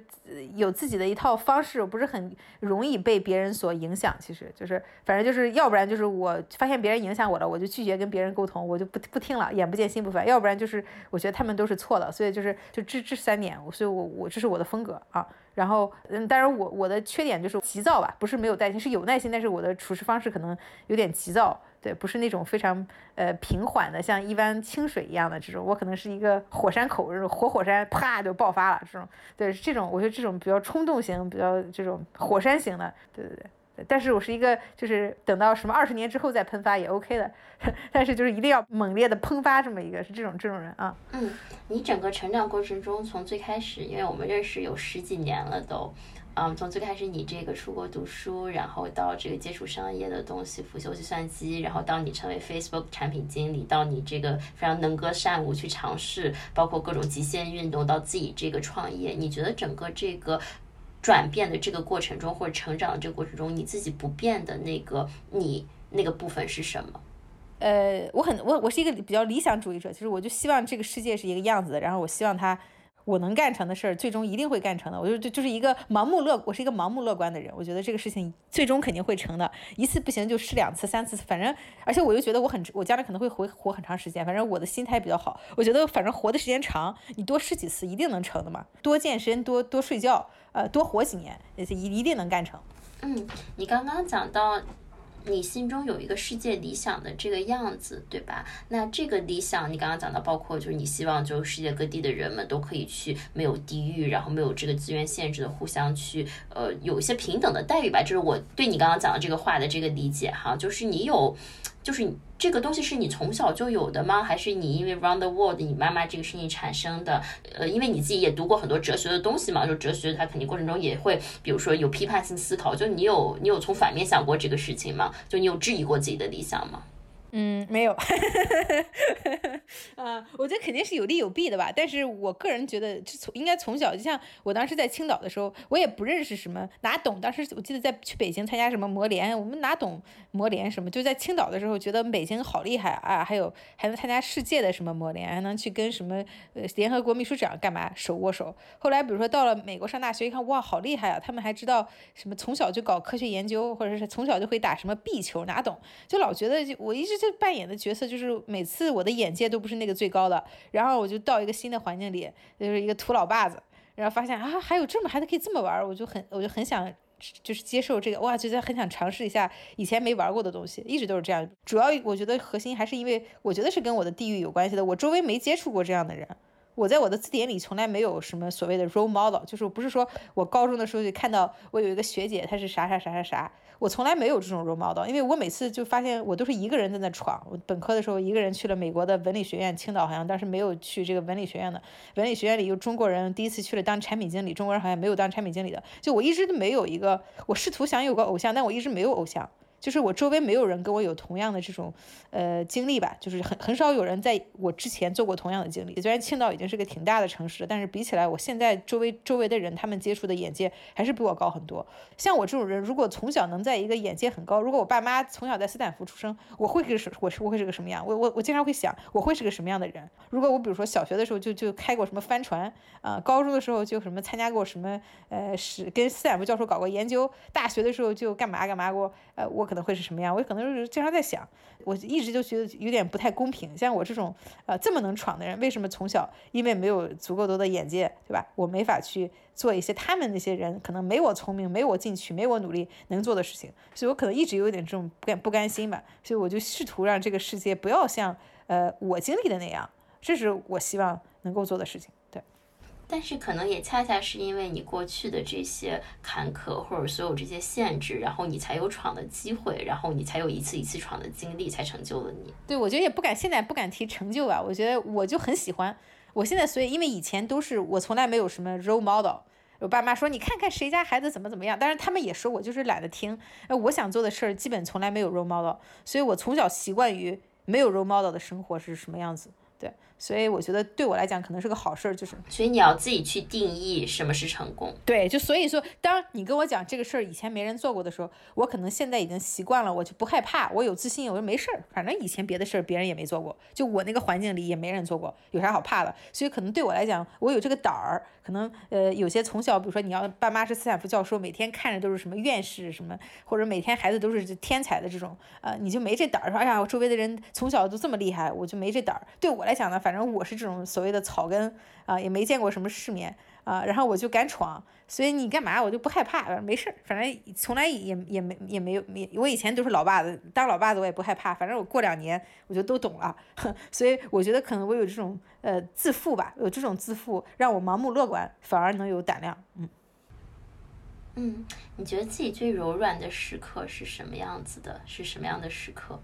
有自己的一套方式，不是很容易被别人所影响。其实就是，反正就是要不然就是我发现别人影响我了，我就拒绝跟别人沟通，我就不不听了，眼不见心不烦。要不然就是我觉得他们都是错的，所以就是就这这三点，所以我我这是我的风格啊。然后嗯，当然我我的缺点就是急躁吧，不是没有耐心，是有耐心，但是我的处事方式可能有点急躁。对，不是那种非常呃平缓的，像一湾清水一样的这种，我可能是一个火山口，这种活火山啪就爆发了这种。对，这种我觉得这种比较冲动型，比较这种火山型的，对对对。但是我是一个，就是等到什么二十年之后再喷发也 OK 的，但是就是一定要猛烈的喷发这么一个，是这种这种人啊。嗯，你整个成长过程中，从最开始，因为我们认识有十几年了都。嗯，从最开始你这个出国读书，然后到这个接触商业的东西，辅修计算机，然后到你成为 Facebook 产品经理，到你这个非常能歌善舞去尝试，包括各种极限运动，到自己这个创业，你觉得整个这个转变的这个过程中，或者成长的这个过程中，你自己不变的那个你那个部分是什么？呃，我很我我是一个比较理想主义者，其实我就希望这个世界是一个样子的，然后我希望它。我能干成的事儿，最终一定会干成的。我就就就是一个盲目乐，我是一个盲目乐观的人。我觉得这个事情最终肯定会成的，一次不行就试两次、三次，反正而且我又觉得我很，我将来可能会活活很长时间。反正我的心态比较好，我觉得反正活的时间长，你多试几次一定能成的嘛。多健身，多多睡觉，呃，多活几年，一一定能干成。嗯，你刚刚讲到。你心中有一个世界理想的这个样子，对吧？那这个理想，你刚刚讲到，包括就是你希望，就世界各地的人们都可以去没有地域，然后没有这个资源限制的，互相去，呃，有一些平等的待遇吧。就是我对你刚刚讲的这个话的这个理解哈，就是你有。就是这个东西是你从小就有的吗？还是你因为 round the world 你妈妈这个事情产生的？呃，因为你自己也读过很多哲学的东西嘛，就哲学它肯定过程中也会，比如说有批判性思考。就你有你有从反面想过这个事情吗？就你有质疑过自己的理想吗？嗯，没有，啊，我觉得肯定是有利有弊的吧。但是我个人觉得，从应该从小，就像我当时在青岛的时候，我也不认识什么，哪懂？当时我记得在去北京参加什么模联，我们哪懂模联什么？就在青岛的时候，觉得北京好厉害啊，还有还能参加世界的什么模联，还能去跟什么呃联合国秘书长干嘛手握手。后来比如说到了美国上大学，一看哇，好厉害啊！他们还知道什么从小就搞科学研究，或者是从小就会打什么壁球，哪懂？就老觉得就我一直。就扮演的角色就是每次我的眼界都不是那个最高的，然后我就到一个新的环境里，就是一个土老爸子，然后发现啊还有这么孩子可以这么玩，我就很我就很想就是接受这个，哇，觉得很想尝试一下以前没玩过的东西，一直都是这样。主要我觉得核心还是因为我觉得是跟我的地域有关系的，我周围没接触过这样的人。我在我的字典里从来没有什么所谓的 role model，就是不是说我高中的时候就看到我有一个学姐，她是啥啥啥啥啥，我从来没有这种容貌的因为我每次就发现我都是一个人在那闯。我本科的时候一个人去了美国的文理学院，青岛好像当时没有去这个文理学院的，文理学院里有中国人，第一次去了当产品经理，中国人好像没有当产品经理的，就我一直都没有一个，我试图想有个偶像，但我一直没有偶像。就是我周围没有人跟我有同样的这种，呃，经历吧，就是很很少有人在我之前做过同样的经历。虽然青岛已经是个挺大的城市了，但是比起来，我现在周围周围的人他们接触的眼界还是比我高很多。像我这种人，如果从小能在一个眼界很高，如果我爸妈从小在斯坦福出生，我会是我是我会是个什么样？我我我经常会想，我会是个什么样的人？如果我比如说小学的时候就就开过什么帆船啊，高中的时候就什么参加过什么呃是跟斯坦福教授搞过研究，大学的时候就干嘛干嘛过，呃，我可能会是什么样？我。可能就是经常在想，我一直就觉得有点不太公平。像我这种呃这么能闯的人，为什么从小因为没有足够多的眼界，对吧？我没法去做一些他们那些人可能没我聪明、没我进取、没我努力能做的事情。所以我可能一直有点这种不甘不甘心吧。所以我就试图让这个世界不要像呃我经历的那样，这是我希望能够做的事情。但是可能也恰恰是因为你过去的这些坎坷或者所有这些限制，然后你才有闯的机会，然后你才有一次一次闯的经历，才成就了你。对，我觉得也不敢，现在不敢提成就吧。我觉得我就很喜欢，我现在所以因为以前都是我从来没有什么 role model，我爸妈说你看看谁家孩子怎么怎么样，但是他们也说我就是懒得听。呃，我想做的事儿基本从来没有 role model，所以我从小习惯于没有 role model 的生活是什么样子。对，所以我觉得对我来讲可能是个好事儿，就是所以你要自己去定义什么是成功。对，就所以说，当你跟我讲这个事儿以前没人做过的时候，我可能现在已经习惯了，我就不害怕，我有自信，我说没事儿，反正以前别的事儿别人也没做过，就我那个环境里也没人做过，有啥好怕的？所以可能对我来讲，我有这个胆儿。可能呃，有些从小，比如说你要爸妈是斯坦福教授，每天看着都是什么院士什么，或者每天孩子都是天才的这种，呃，你就没这胆儿说，哎呀，我周围的人从小都这么厉害，我就没这胆儿。对我来讲呢，反正我是这种所谓的草根啊，也没见过什么世面。啊，然后我就敢闯，所以你干嘛我就不害怕，没事儿，反正从来也也没也没有，没我以前都是老爸子，当老爸子我也不害怕，反正我过两年我就都懂了，所以我觉得可能我有这种呃自负吧，有这种自负，让我盲目乐观，反而能有胆量，嗯。嗯，你觉得自己最柔软的时刻是什么样子的？是什么样的时刻？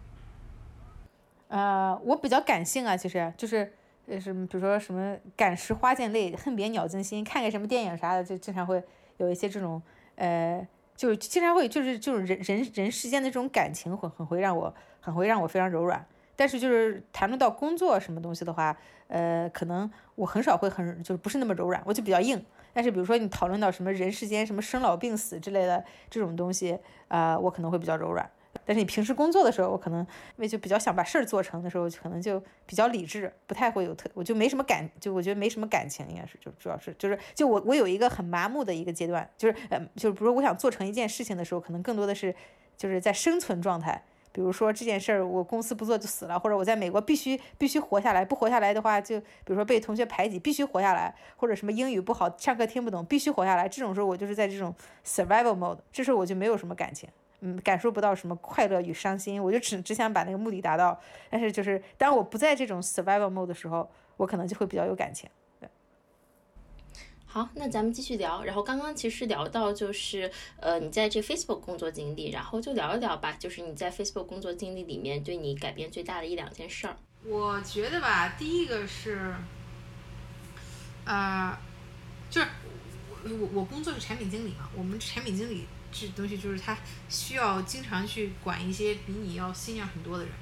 呃，我比较感性啊，其实就是。呃，什么，比如说什么“感时花溅泪，恨别鸟惊心”，看个什么电影啥的，就经常会有一些这种，呃，就经常会就是就是人人人世间的这种感情，很很会让我很会让我非常柔软。但是就是谈论到工作什么东西的话，呃，可能我很少会很就是不是那么柔软，我就比较硬。但是比如说你讨论到什么人世间什么生老病死之类的这种东西，啊，我可能会比较柔软。但是你平时工作的时候，我可能因为就比较想把事儿做成的时候，可能就比较理智，不太会有特，我就没什么感，就我觉得没什么感情，应该是就主要是就是就我我有一个很麻木的一个阶段，就是呃就是比如我想做成一件事情的时候，可能更多的是就是在生存状态，比如说这件事儿我公司不做就死了，或者我在美国必须必须活下来，不活下来的话就比如说被同学排挤，必须活下来，或者什么英语不好，上课听不懂，必须活下来，这种时候我就是在这种 survival mode，这时候我就没有什么感情。嗯，感受不到什么快乐与伤心，我就只只想把那个目的达到。但是就是当我不在这种 survival mode 的时候，我可能就会比较有感情。对，好，那咱们继续聊。然后刚刚其实聊到就是呃你在这 Facebook 工作经历，然后就聊一聊吧，就是你在 Facebook 工作经历里面对你改变最大的一两件事儿。我觉得吧，第一个是，呃，就是我我我工作是产品经理嘛，我们产品经理。这东西就是他需要经常去管一些比你要心眼很多的人，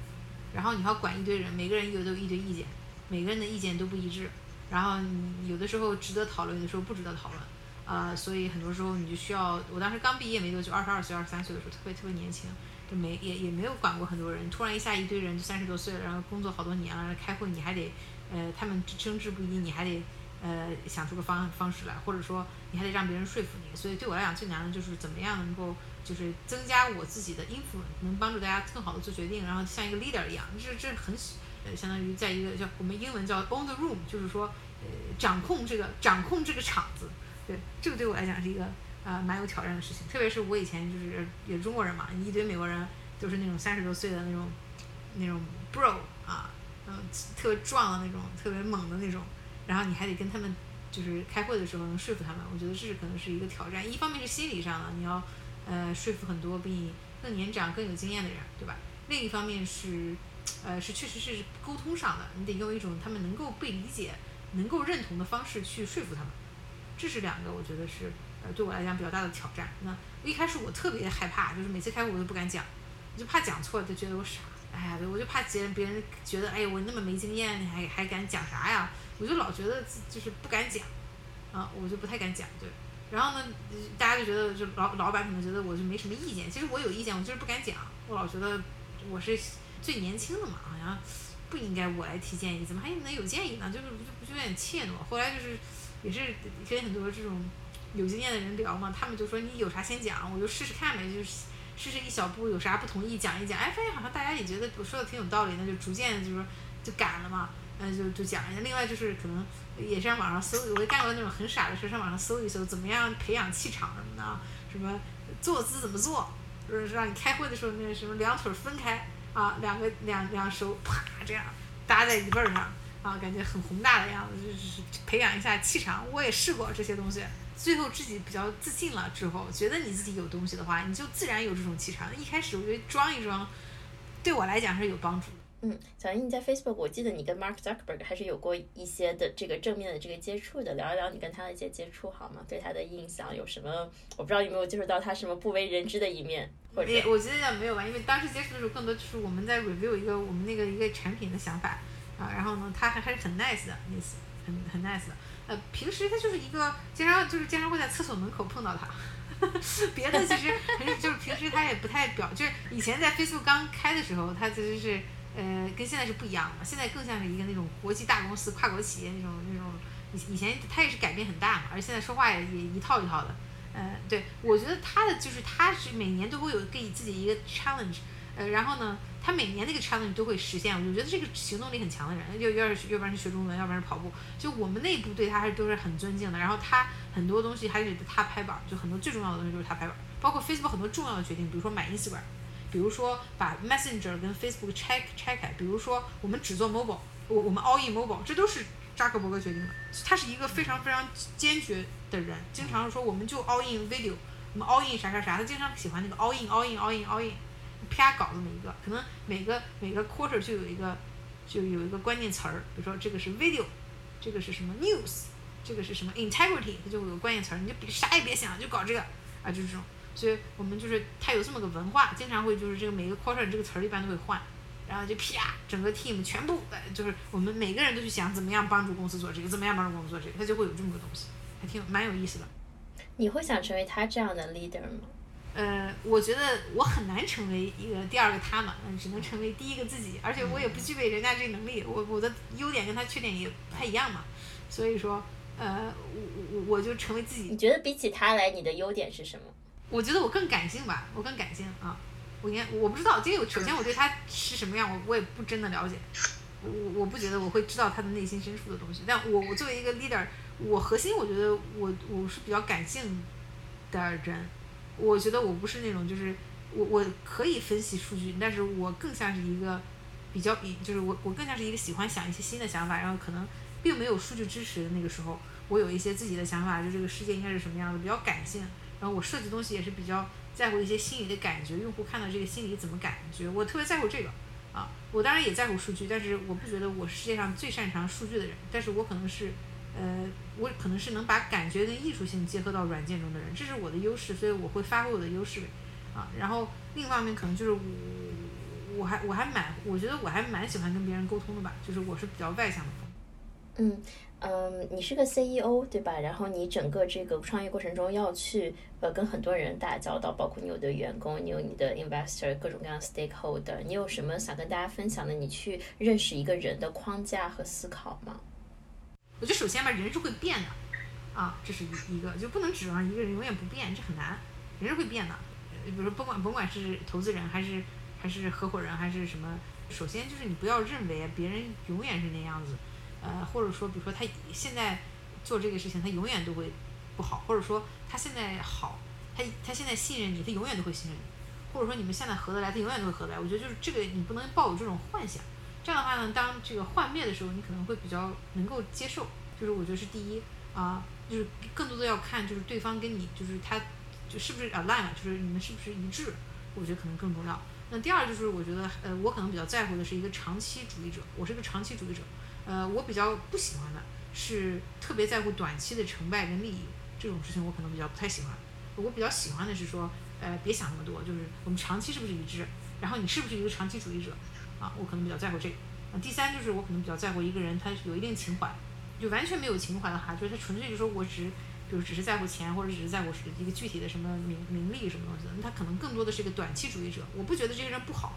然后你要管一堆人，每个人有都有一堆意见，每个人的意见都不一致，然后有的时候值得讨论，有的时候不值得讨论，呃，所以很多时候你就需要，我当时刚毕业没多久，二十二岁、二十三岁的时候，特别特别年轻，就没也也没有管过很多人，突然一下一堆人就三十多岁了，然后工作好多年了，开会你还得，呃，他们争执不一，你还得。呃，想出个方方式来，或者说你还得让别人说服你，所以对我来讲最难的就是怎么样能够就是增加我自己的 influence，能帮助大家更好的做决定，然后像一个 leader 一样，这这很呃相当于在一个叫我们英文叫 own the room，就是说呃掌控这个掌控这个场子，对，这个对我来讲是一个啊蛮有挑战的事情，特别是我以前就是也中国人嘛，一堆美国人都是那种三十多岁的那种那种 bro 啊，嗯，特别壮的那种，特别猛的那种，然后你还得跟他们就是开会的时候能说服他们，我觉得这是可能是一个挑战。一方面是心理上的，你要呃说服很多比你更年长、更有经验的人，对吧？另一方面是呃是确实是沟通上的，你得用一种他们能够被理解、能够认同的方式去说服他们。这是两个我觉得是呃对我来讲比较大的挑战。那一开始我特别害怕，就是每次开会我都不敢讲，我就怕讲错了，就觉得我傻。哎呀，我就怕别人别人觉得，哎，我那么没经验，你还还敢讲啥呀？我就老觉得就是不敢讲，啊，我就不太敢讲，对。然后呢，大家就觉得，就老老板可能觉得我就没什么意见，其实我有意见，我就是不敢讲。我老觉得我是最年轻的嘛，好像不应该我来提建议，怎么还能有建议呢？就是就不就有点怯懦。后来就是也是跟很多这种有经验的人聊嘛，他们就说你有啥先讲，我就试试看呗，就是试试一小步，有啥不同意讲一讲。哎，发现好像大家也觉得我说的挺有道理，那就逐渐就是就改了嘛。就就讲一下。另外就是可能也是上网上搜，我也干过那种很傻的事，上网上搜一搜，怎么样培养气场什么的，什么坐姿怎么做，就是让你开会的时候那什么两腿分开啊，两个两两手啪这样搭在椅背上啊，感觉很宏大的样子，就是培养一下气场。我也试过这些东西，最后自己比较自信了之后，觉得你自己有东西的话，你就自然有这种气场。一开始我觉得装一装，对我来讲是有帮助的。嗯，小英，你在 Facebook，我记得你跟 Mark Zuckerberg 还是有过一些的这个正面的这个接触的，聊一聊你跟他的一些接触好吗？对他的印象有什么？我不知道有没有接触到他什么不为人知的一面，或者我觉得没有吧，因为当时接触的时候更多就是我们在 review 一个我们那个一个产品的想法啊，然后呢，他还还是很 nice 的意思，很很 nice 的。呃，平时他就是一个经常就是经常会在厕所门口碰到他，别的其实就是平时他也不太表，就是以前在 Facebook 刚开的时候，他其实是。呃，跟现在是不一样的，现在更像是一个那种国际大公司、跨国企业那种那种。以以前他也是改变很大嘛，而现在说话也也一套一套的。呃，对，我觉得他的就是他是每年都会有给自己一个 challenge，呃，然后呢，他每年那个 challenge 都会实现。我觉得这个行动力很强的人，要要是要不然是学中文，要不然是跑步，就我们内部对他还是都是很尊敬的。然后他很多东西还是他拍板，就很多最重要的东西都是他拍板，包括 Facebook 很多重要的决定，比如说买 Instagram。比如说把 Messenger 跟 Facebook 拆拆开，比如说我们只做 mobile，我我们 all in mobile，这都是扎克伯格决定的。他是一个非常非常坚决的人，经常说我们就 all in video，我们 all in 啥啥啥，他经常喜欢那个 all in all in all in all in，啪搞这么一个，可能每个每个 quarter 就有一个就有一个关键词儿，比如说这个是 video，这个是什么 news，这个是什么 integrity，它就有个关键词儿，你就别啥也别想，就搞这个啊，就是这种。所以我们就是他有这么个文化，经常会就是这个每个 quarter 这个词儿一般都会换，然后就啪，整个 team 全部就是我们每个人都去想怎么样帮助公司做这个，怎么样帮助公司做这个，他就会有这么个东西，还挺蛮有意思的。你会想成为他这样的 leader 吗？呃，我觉得我很难成为一个第二个他嘛，嗯，只能成为第一个自己，而且我也不具备人家这能力，我我的优点跟他缺点也不太一样嘛，所以说，呃，我我我就成为自己。你觉得比起他来，你的优点是什么？我觉得我更感性吧，我更感性啊，我应该我不知道，这个首先我对他是什么样，我我也不真的了解，我我不觉得我会知道他的内心深处的东西，但我我作为一个 leader，我核心我觉得我我是比较感性的人，我觉得我不是那种就是我我可以分析数据，但是我更像是一个比较比就是我我更像是一个喜欢想一些新的想法，然后可能并没有数据支持的那个时候，我有一些自己的想法，就这个世界应该是什么样的，比较感性。然后我设计东西也是比较在乎一些心理的感觉，用户看到这个心理怎么感觉，我特别在乎这个啊。我当然也在乎数据，但是我不觉得我是世界上最擅长数据的人，但是我可能是，呃，我可能是能把感觉跟艺术性结合到软件中的人，这是我的优势，所以我会发挥我的优势啊。然后另一方面可能就是我，我还我还蛮，我觉得我还蛮喜欢跟别人沟通的吧，就是我是比较外向的。嗯。嗯，你是个 CEO 对吧？然后你整个这个创业过程中要去呃跟很多人打交道，包括你有的员工，你有你的 investor，各种各样 stakeholder。你有什么想跟大家分享的？你去认识一个人的框架和思考吗？我觉得首先吧，人是会变的啊，这是一一个，就不能指望一个人永远不变，这很难。人是会变的，比如说甭管甭管是投资人还是还是合伙人还是什么，首先就是你不要认为别人永远是那样子，呃，或者说比如说他现在做这个事情他永远都会不好，或者说他现在好，他他现在信任你，他永远都会信任你，或者说你们现在合得来，他永远都会合得来。我觉得就是这个你不能抱有这种幻想，这样的话呢，当这个幻灭的时候，你可能会比较能够接受。就是我觉得是第一啊，就是更多的要看就是对方跟你就是他就是不是 align，就是你们是不是一致，我觉得可能更重要。那第二就是我觉得呃，我可能比较在乎的是一个长期主义者，我是个长期主义者，呃，我比较不喜欢的是特别在乎短期的成败跟利益这种事情，我可能比较不太喜欢。我比较喜欢的是说，呃，别想那么多，就是我们长期是不是一致，然后你是不是一个长期主义者啊？我可能比较在乎这个。第三就是我可能比较在乎一个人他有一定情怀。就完全没有情怀的话，就是他纯粹就说我只，比如只是在乎钱，或者只是在乎一个具体的什么名名利什么东西的，那他可能更多的是一个短期主义者。我不觉得这个人不好，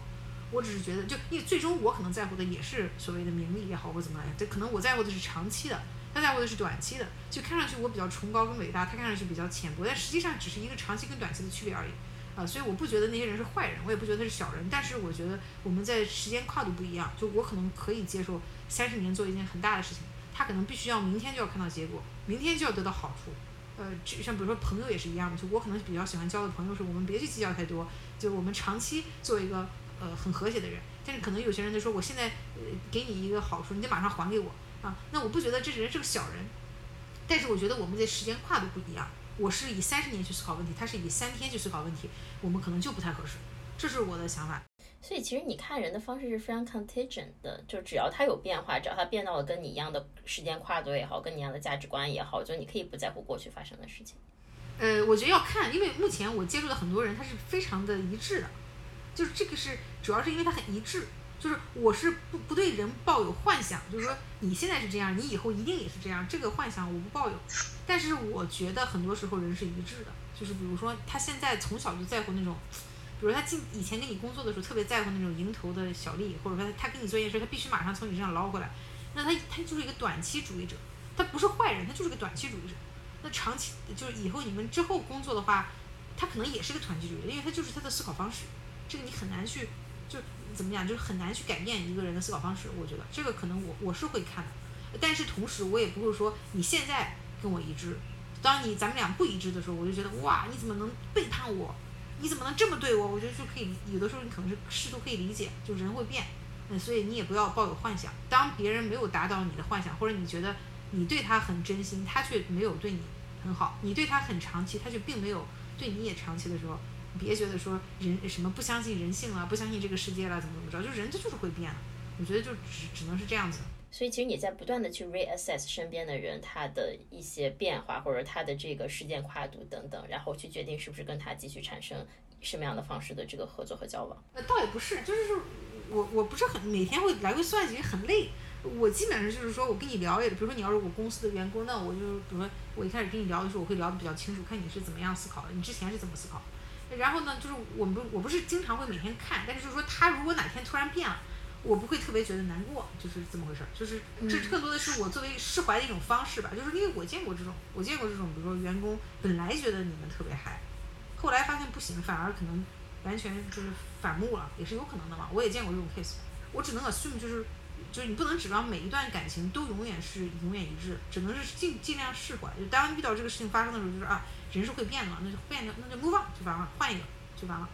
我只是觉得，就因为最终我可能在乎的也是所谓的名利也好，或怎么来，这可能我在乎的是长期的，他在乎的是短期的。就看上去我比较崇高跟伟大，他看上去比较浅薄，但实际上只是一个长期跟短期的区别而已。啊，所以我不觉得那些人是坏人，我也不觉得他是小人，但是我觉得我们在时间跨度不一样，就我可能可以接受三十年做一件很大的事情。他可能必须要明天就要看到结果，明天就要得到好处，呃，就像比如说朋友也是一样的，就我可能比较喜欢交的朋友是，我们别去计较太多，就我们长期做一个呃很和谐的人。但是可能有些人就说，我现在呃给你一个好处，你得马上还给我啊，那我不觉得这人是个小人，但是我觉得我们的时间跨度不一样，我是以三十年去思考问题，他是以三天去思考问题，我们可能就不太合适，这是我的想法。所以其实你看人的方式是非常 contingent 的，就只要他有变化，只要他变到了跟你一样的时间跨度也好，跟你一样的价值观也好，就你可以不在乎过去发生的事情。呃，我觉得要看，因为目前我接触的很多人，他是非常的一致的，就是这个是主要是因为他很一致，就是我是不不对人抱有幻想，就是说你现在是这样，你以后一定也是这样，这个幻想我不抱有。但是我觉得很多时候人是一致的，就是比如说他现在从小就在乎那种。比如他进以前跟你工作的时候，特别在乎那种蝇头的小利，或者说他他跟你做一件事，他必须马上从你身上捞回来，那他他就是一个短期主义者，他不是坏人，他就是个短期主义者。那长期就是以后你们之后工作的话，他可能也是个短期主义，因为他就是他的思考方式，这个你很难去就怎么讲，就是很难去改变一个人的思考方式。我觉得这个可能我我是会看的，但是同时我也不会说你现在跟我一致，当你咱们俩不一致的时候，我就觉得哇，你怎么能背叛我？你怎么能这么对我？我觉得就可以，有的时候你可能是适度可以理解，就人会变，嗯，所以你也不要抱有幻想。当别人没有达到你的幻想，或者你觉得你对他很真心，他却没有对你很好，你对他很长期，他却并没有对你也长期的时候，别觉得说人什么不相信人性了，不相信这个世界了，怎么怎么着，就人他就是会变。我觉得就只只能是这样子。所以其实你在不断的去 reassess 身边的人他的一些变化，或者他的这个事件跨度等等，然后去决定是不是跟他继续产生什么样的方式的这个合作和交往。呃，倒也不是，就是我我不是很每天会来回算计，很累。我基本上就是说我跟你聊也，比如说你要是我公司的员工，那我就比如说我一开始跟你聊的时候，我会聊的比较清楚，看你是怎么样思考的，你之前是怎么思考。然后呢，就是我不我不是经常会每天看，但是就是说他如果哪天突然变了。我不会特别觉得难过，就是这么回事儿，就是这更多的是我作为释怀的一种方式吧。就是因为我见过这种，我见过这种，比如说员工本来觉得你们特别嗨，后来发现不行，反而可能完全就是反目了，也是有可能的嘛。我也见过这种 case，我只能 assume 就是，就是你不能指望每一段感情都永远是永远一致，只能是尽尽量释怀。就当遇到这个事情发生的时候，就是啊，人是会变的，那就变掉，那就 move on 就完了，换一个就完了。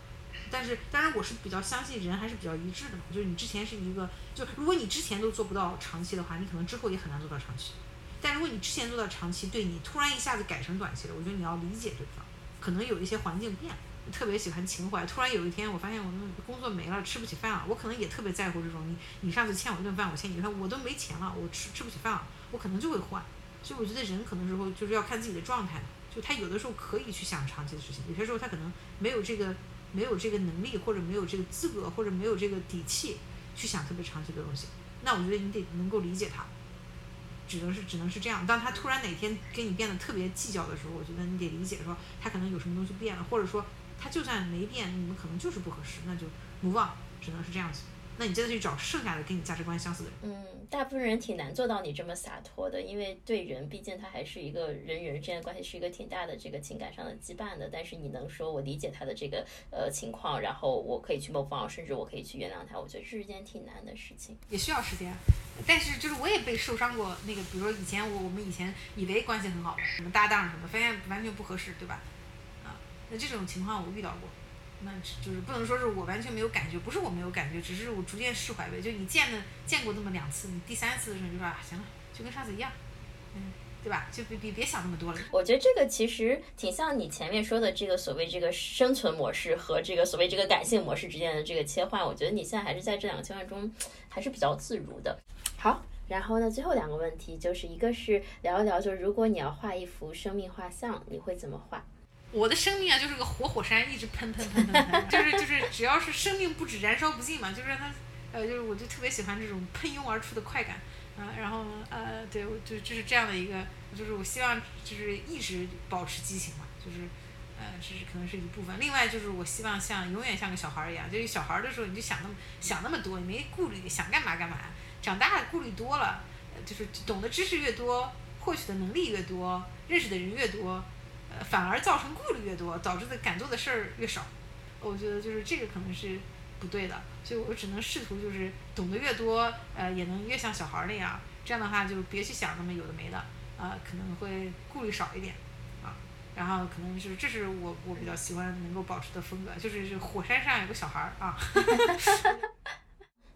但是，当然，我是比较相信人还是比较一致的嘛。就是你之前是一个，就如果你之前都做不到长期的话，你可能之后也很难做到长期。但如果你之前做到长期，对你突然一下子改成短期了，我觉得你要理解对方，可能有一些环境变了，特别喜欢情怀。突然有一天，我发现我的工作没了，吃不起饭了，我可能也特别在乎这种。你你上次欠我一顿饭，我欠你一顿，我都没钱了，我吃吃不起饭了，我可能就会换。所以我觉得人可能时候就是要看自己的状态，就他有的时候可以去想长期的事情，有些时候他可能没有这个。没有这个能力，或者没有这个资格，或者没有这个底气去想特别长期的东西，那我觉得你得能够理解他，只能是只能是这样。当他突然哪天跟你变得特别计较的时候，我觉得你得理解说他可能有什么东西变了，或者说他就算没变，你们可能就是不合适，那就 move on，只能是这样子。那你真的去找剩下的跟你价值观相似的人。嗯，大部分人挺难做到你这么洒脱的，因为对人，毕竟他还是一个人与人之间的关系是一个挺大的这个情感上的羁绊的。但是你能说我理解他的这个呃情况，然后我可以去模仿，甚至我可以去原谅他，我觉得这是一件挺难的事情。也需要时间，但是就是我也被受伤过。那个比如说以前我我们以前以为关系很好，什么搭档什么，发现完全不合适，对吧？那这种情况我遇到过。那就是不能说是我完全没有感觉，不是我没有感觉，只是我逐渐释怀呗。就你见了见过那么两次，你第三次的时候你就说啊，行了，就跟上次一样，嗯，对吧？就别别别想那么多了。我觉得这个其实挺像你前面说的这个所谓这个生存模式和这个所谓这个感性模式之间的这个切换。我觉得你现在还是在这两个切换中还是比较自如的。好，然后呢，最后两个问题就是一个是聊一聊，就是如果你要画一幅生命画像，你会怎么画？我的生命啊，就是个活火山，一直喷喷喷喷喷，就是就是只要是生命不止，燃烧不尽嘛，就是让它，呃，就是我就特别喜欢这种喷涌而出的快感，啊，然后呃，对，我就就是这样的一个，就是我希望就是一直保持激情嘛，就是，呃，这是可能是一部分。另外就是我希望像永远像个小孩一样，就是小孩的时候你就想那么想那么多，你没顾虑，想干嘛干嘛。长大了顾虑多了，就是懂得知识越多，获取的能力越多，认识的人越多。反而造成顾虑越多，导致的敢做的事儿越少。我觉得就是这个可能是不对的，所以我只能试图就是懂得越多，呃，也能越像小孩那样。这样的话就别去想那么有的没的，啊，可能会顾虑少一点，啊，然后可能就是这是我我比较喜欢能够保持的风格，就是火山上有个小孩儿啊。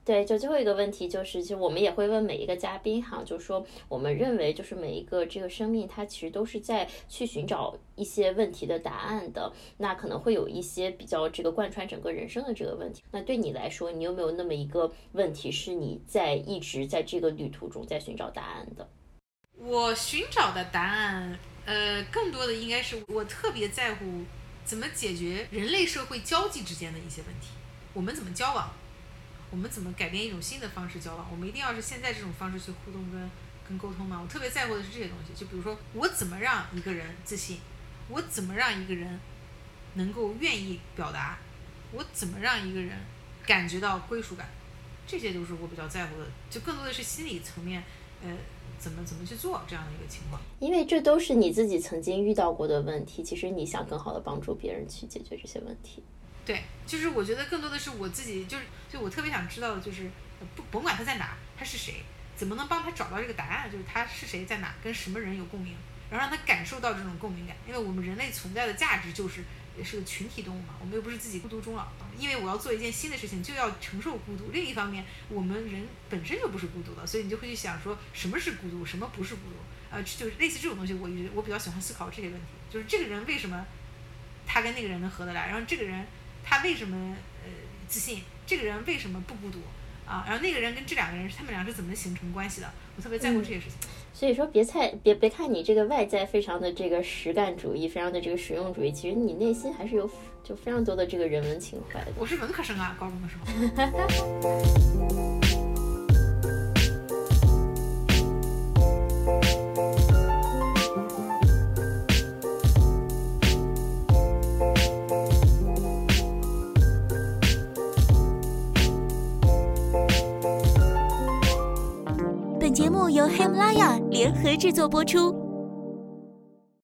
对，就最后一个问题就是，其实我们也会问每一个嘉宾哈，就是说我们认为就是每一个这个生命，它其实都是在去寻找一些问题的答案的。那可能会有一些比较这个贯穿整个人生的这个问题。那对你来说，你有没有那么一个问题是你在一直在这个旅途中在寻找答案的？我寻找的答案，呃，更多的应该是我特别在乎怎么解决人类社会交际之间的一些问题，我们怎么交往。我们怎么改变一种新的方式交往？我们一定要是现在这种方式去互动跟跟沟通吗？我特别在乎的是这些东西。就比如说，我怎么让一个人自信？我怎么让一个人能够愿意表达？我怎么让一个人感觉到归属感？这些都是我比较在乎的。就更多的是心理层面，呃，怎么怎么去做这样的一个情况？因为这都是你自己曾经遇到过的问题。其实你想更好的帮助别人去解决这些问题。对，就是我觉得更多的是我自己，就是就我特别想知道的就是，不甭管他在哪，他是谁，怎么能帮他找到这个答案？就是他是谁，在哪，跟什么人有共鸣，然后让他感受到这种共鸣感。因为我们人类存在的价值就是也是个群体动物嘛，我们又不是自己孤独终老。因为我要做一件新的事情，就要承受孤独。另一方面，我们人本身就不是孤独的，所以你就会去想说什么是孤独，什么不是孤独？呃，就是类似这种东西，我一直我比较喜欢思考这些问题，就是这个人为什么他跟那个人能合得来，然后这个人。他为什么呃自信？这个人为什么不孤独啊？然后那个人跟这两个人，他们俩是怎么形成关系的？我特别在乎这些事情。所以说，别太别别看你这个外在非常的这个实干主义，非常的这个实用主义，其实你内心还是有就非常多的这个人文情怀的。我是文科生啊，高中的时候。阿雅联合制作播出。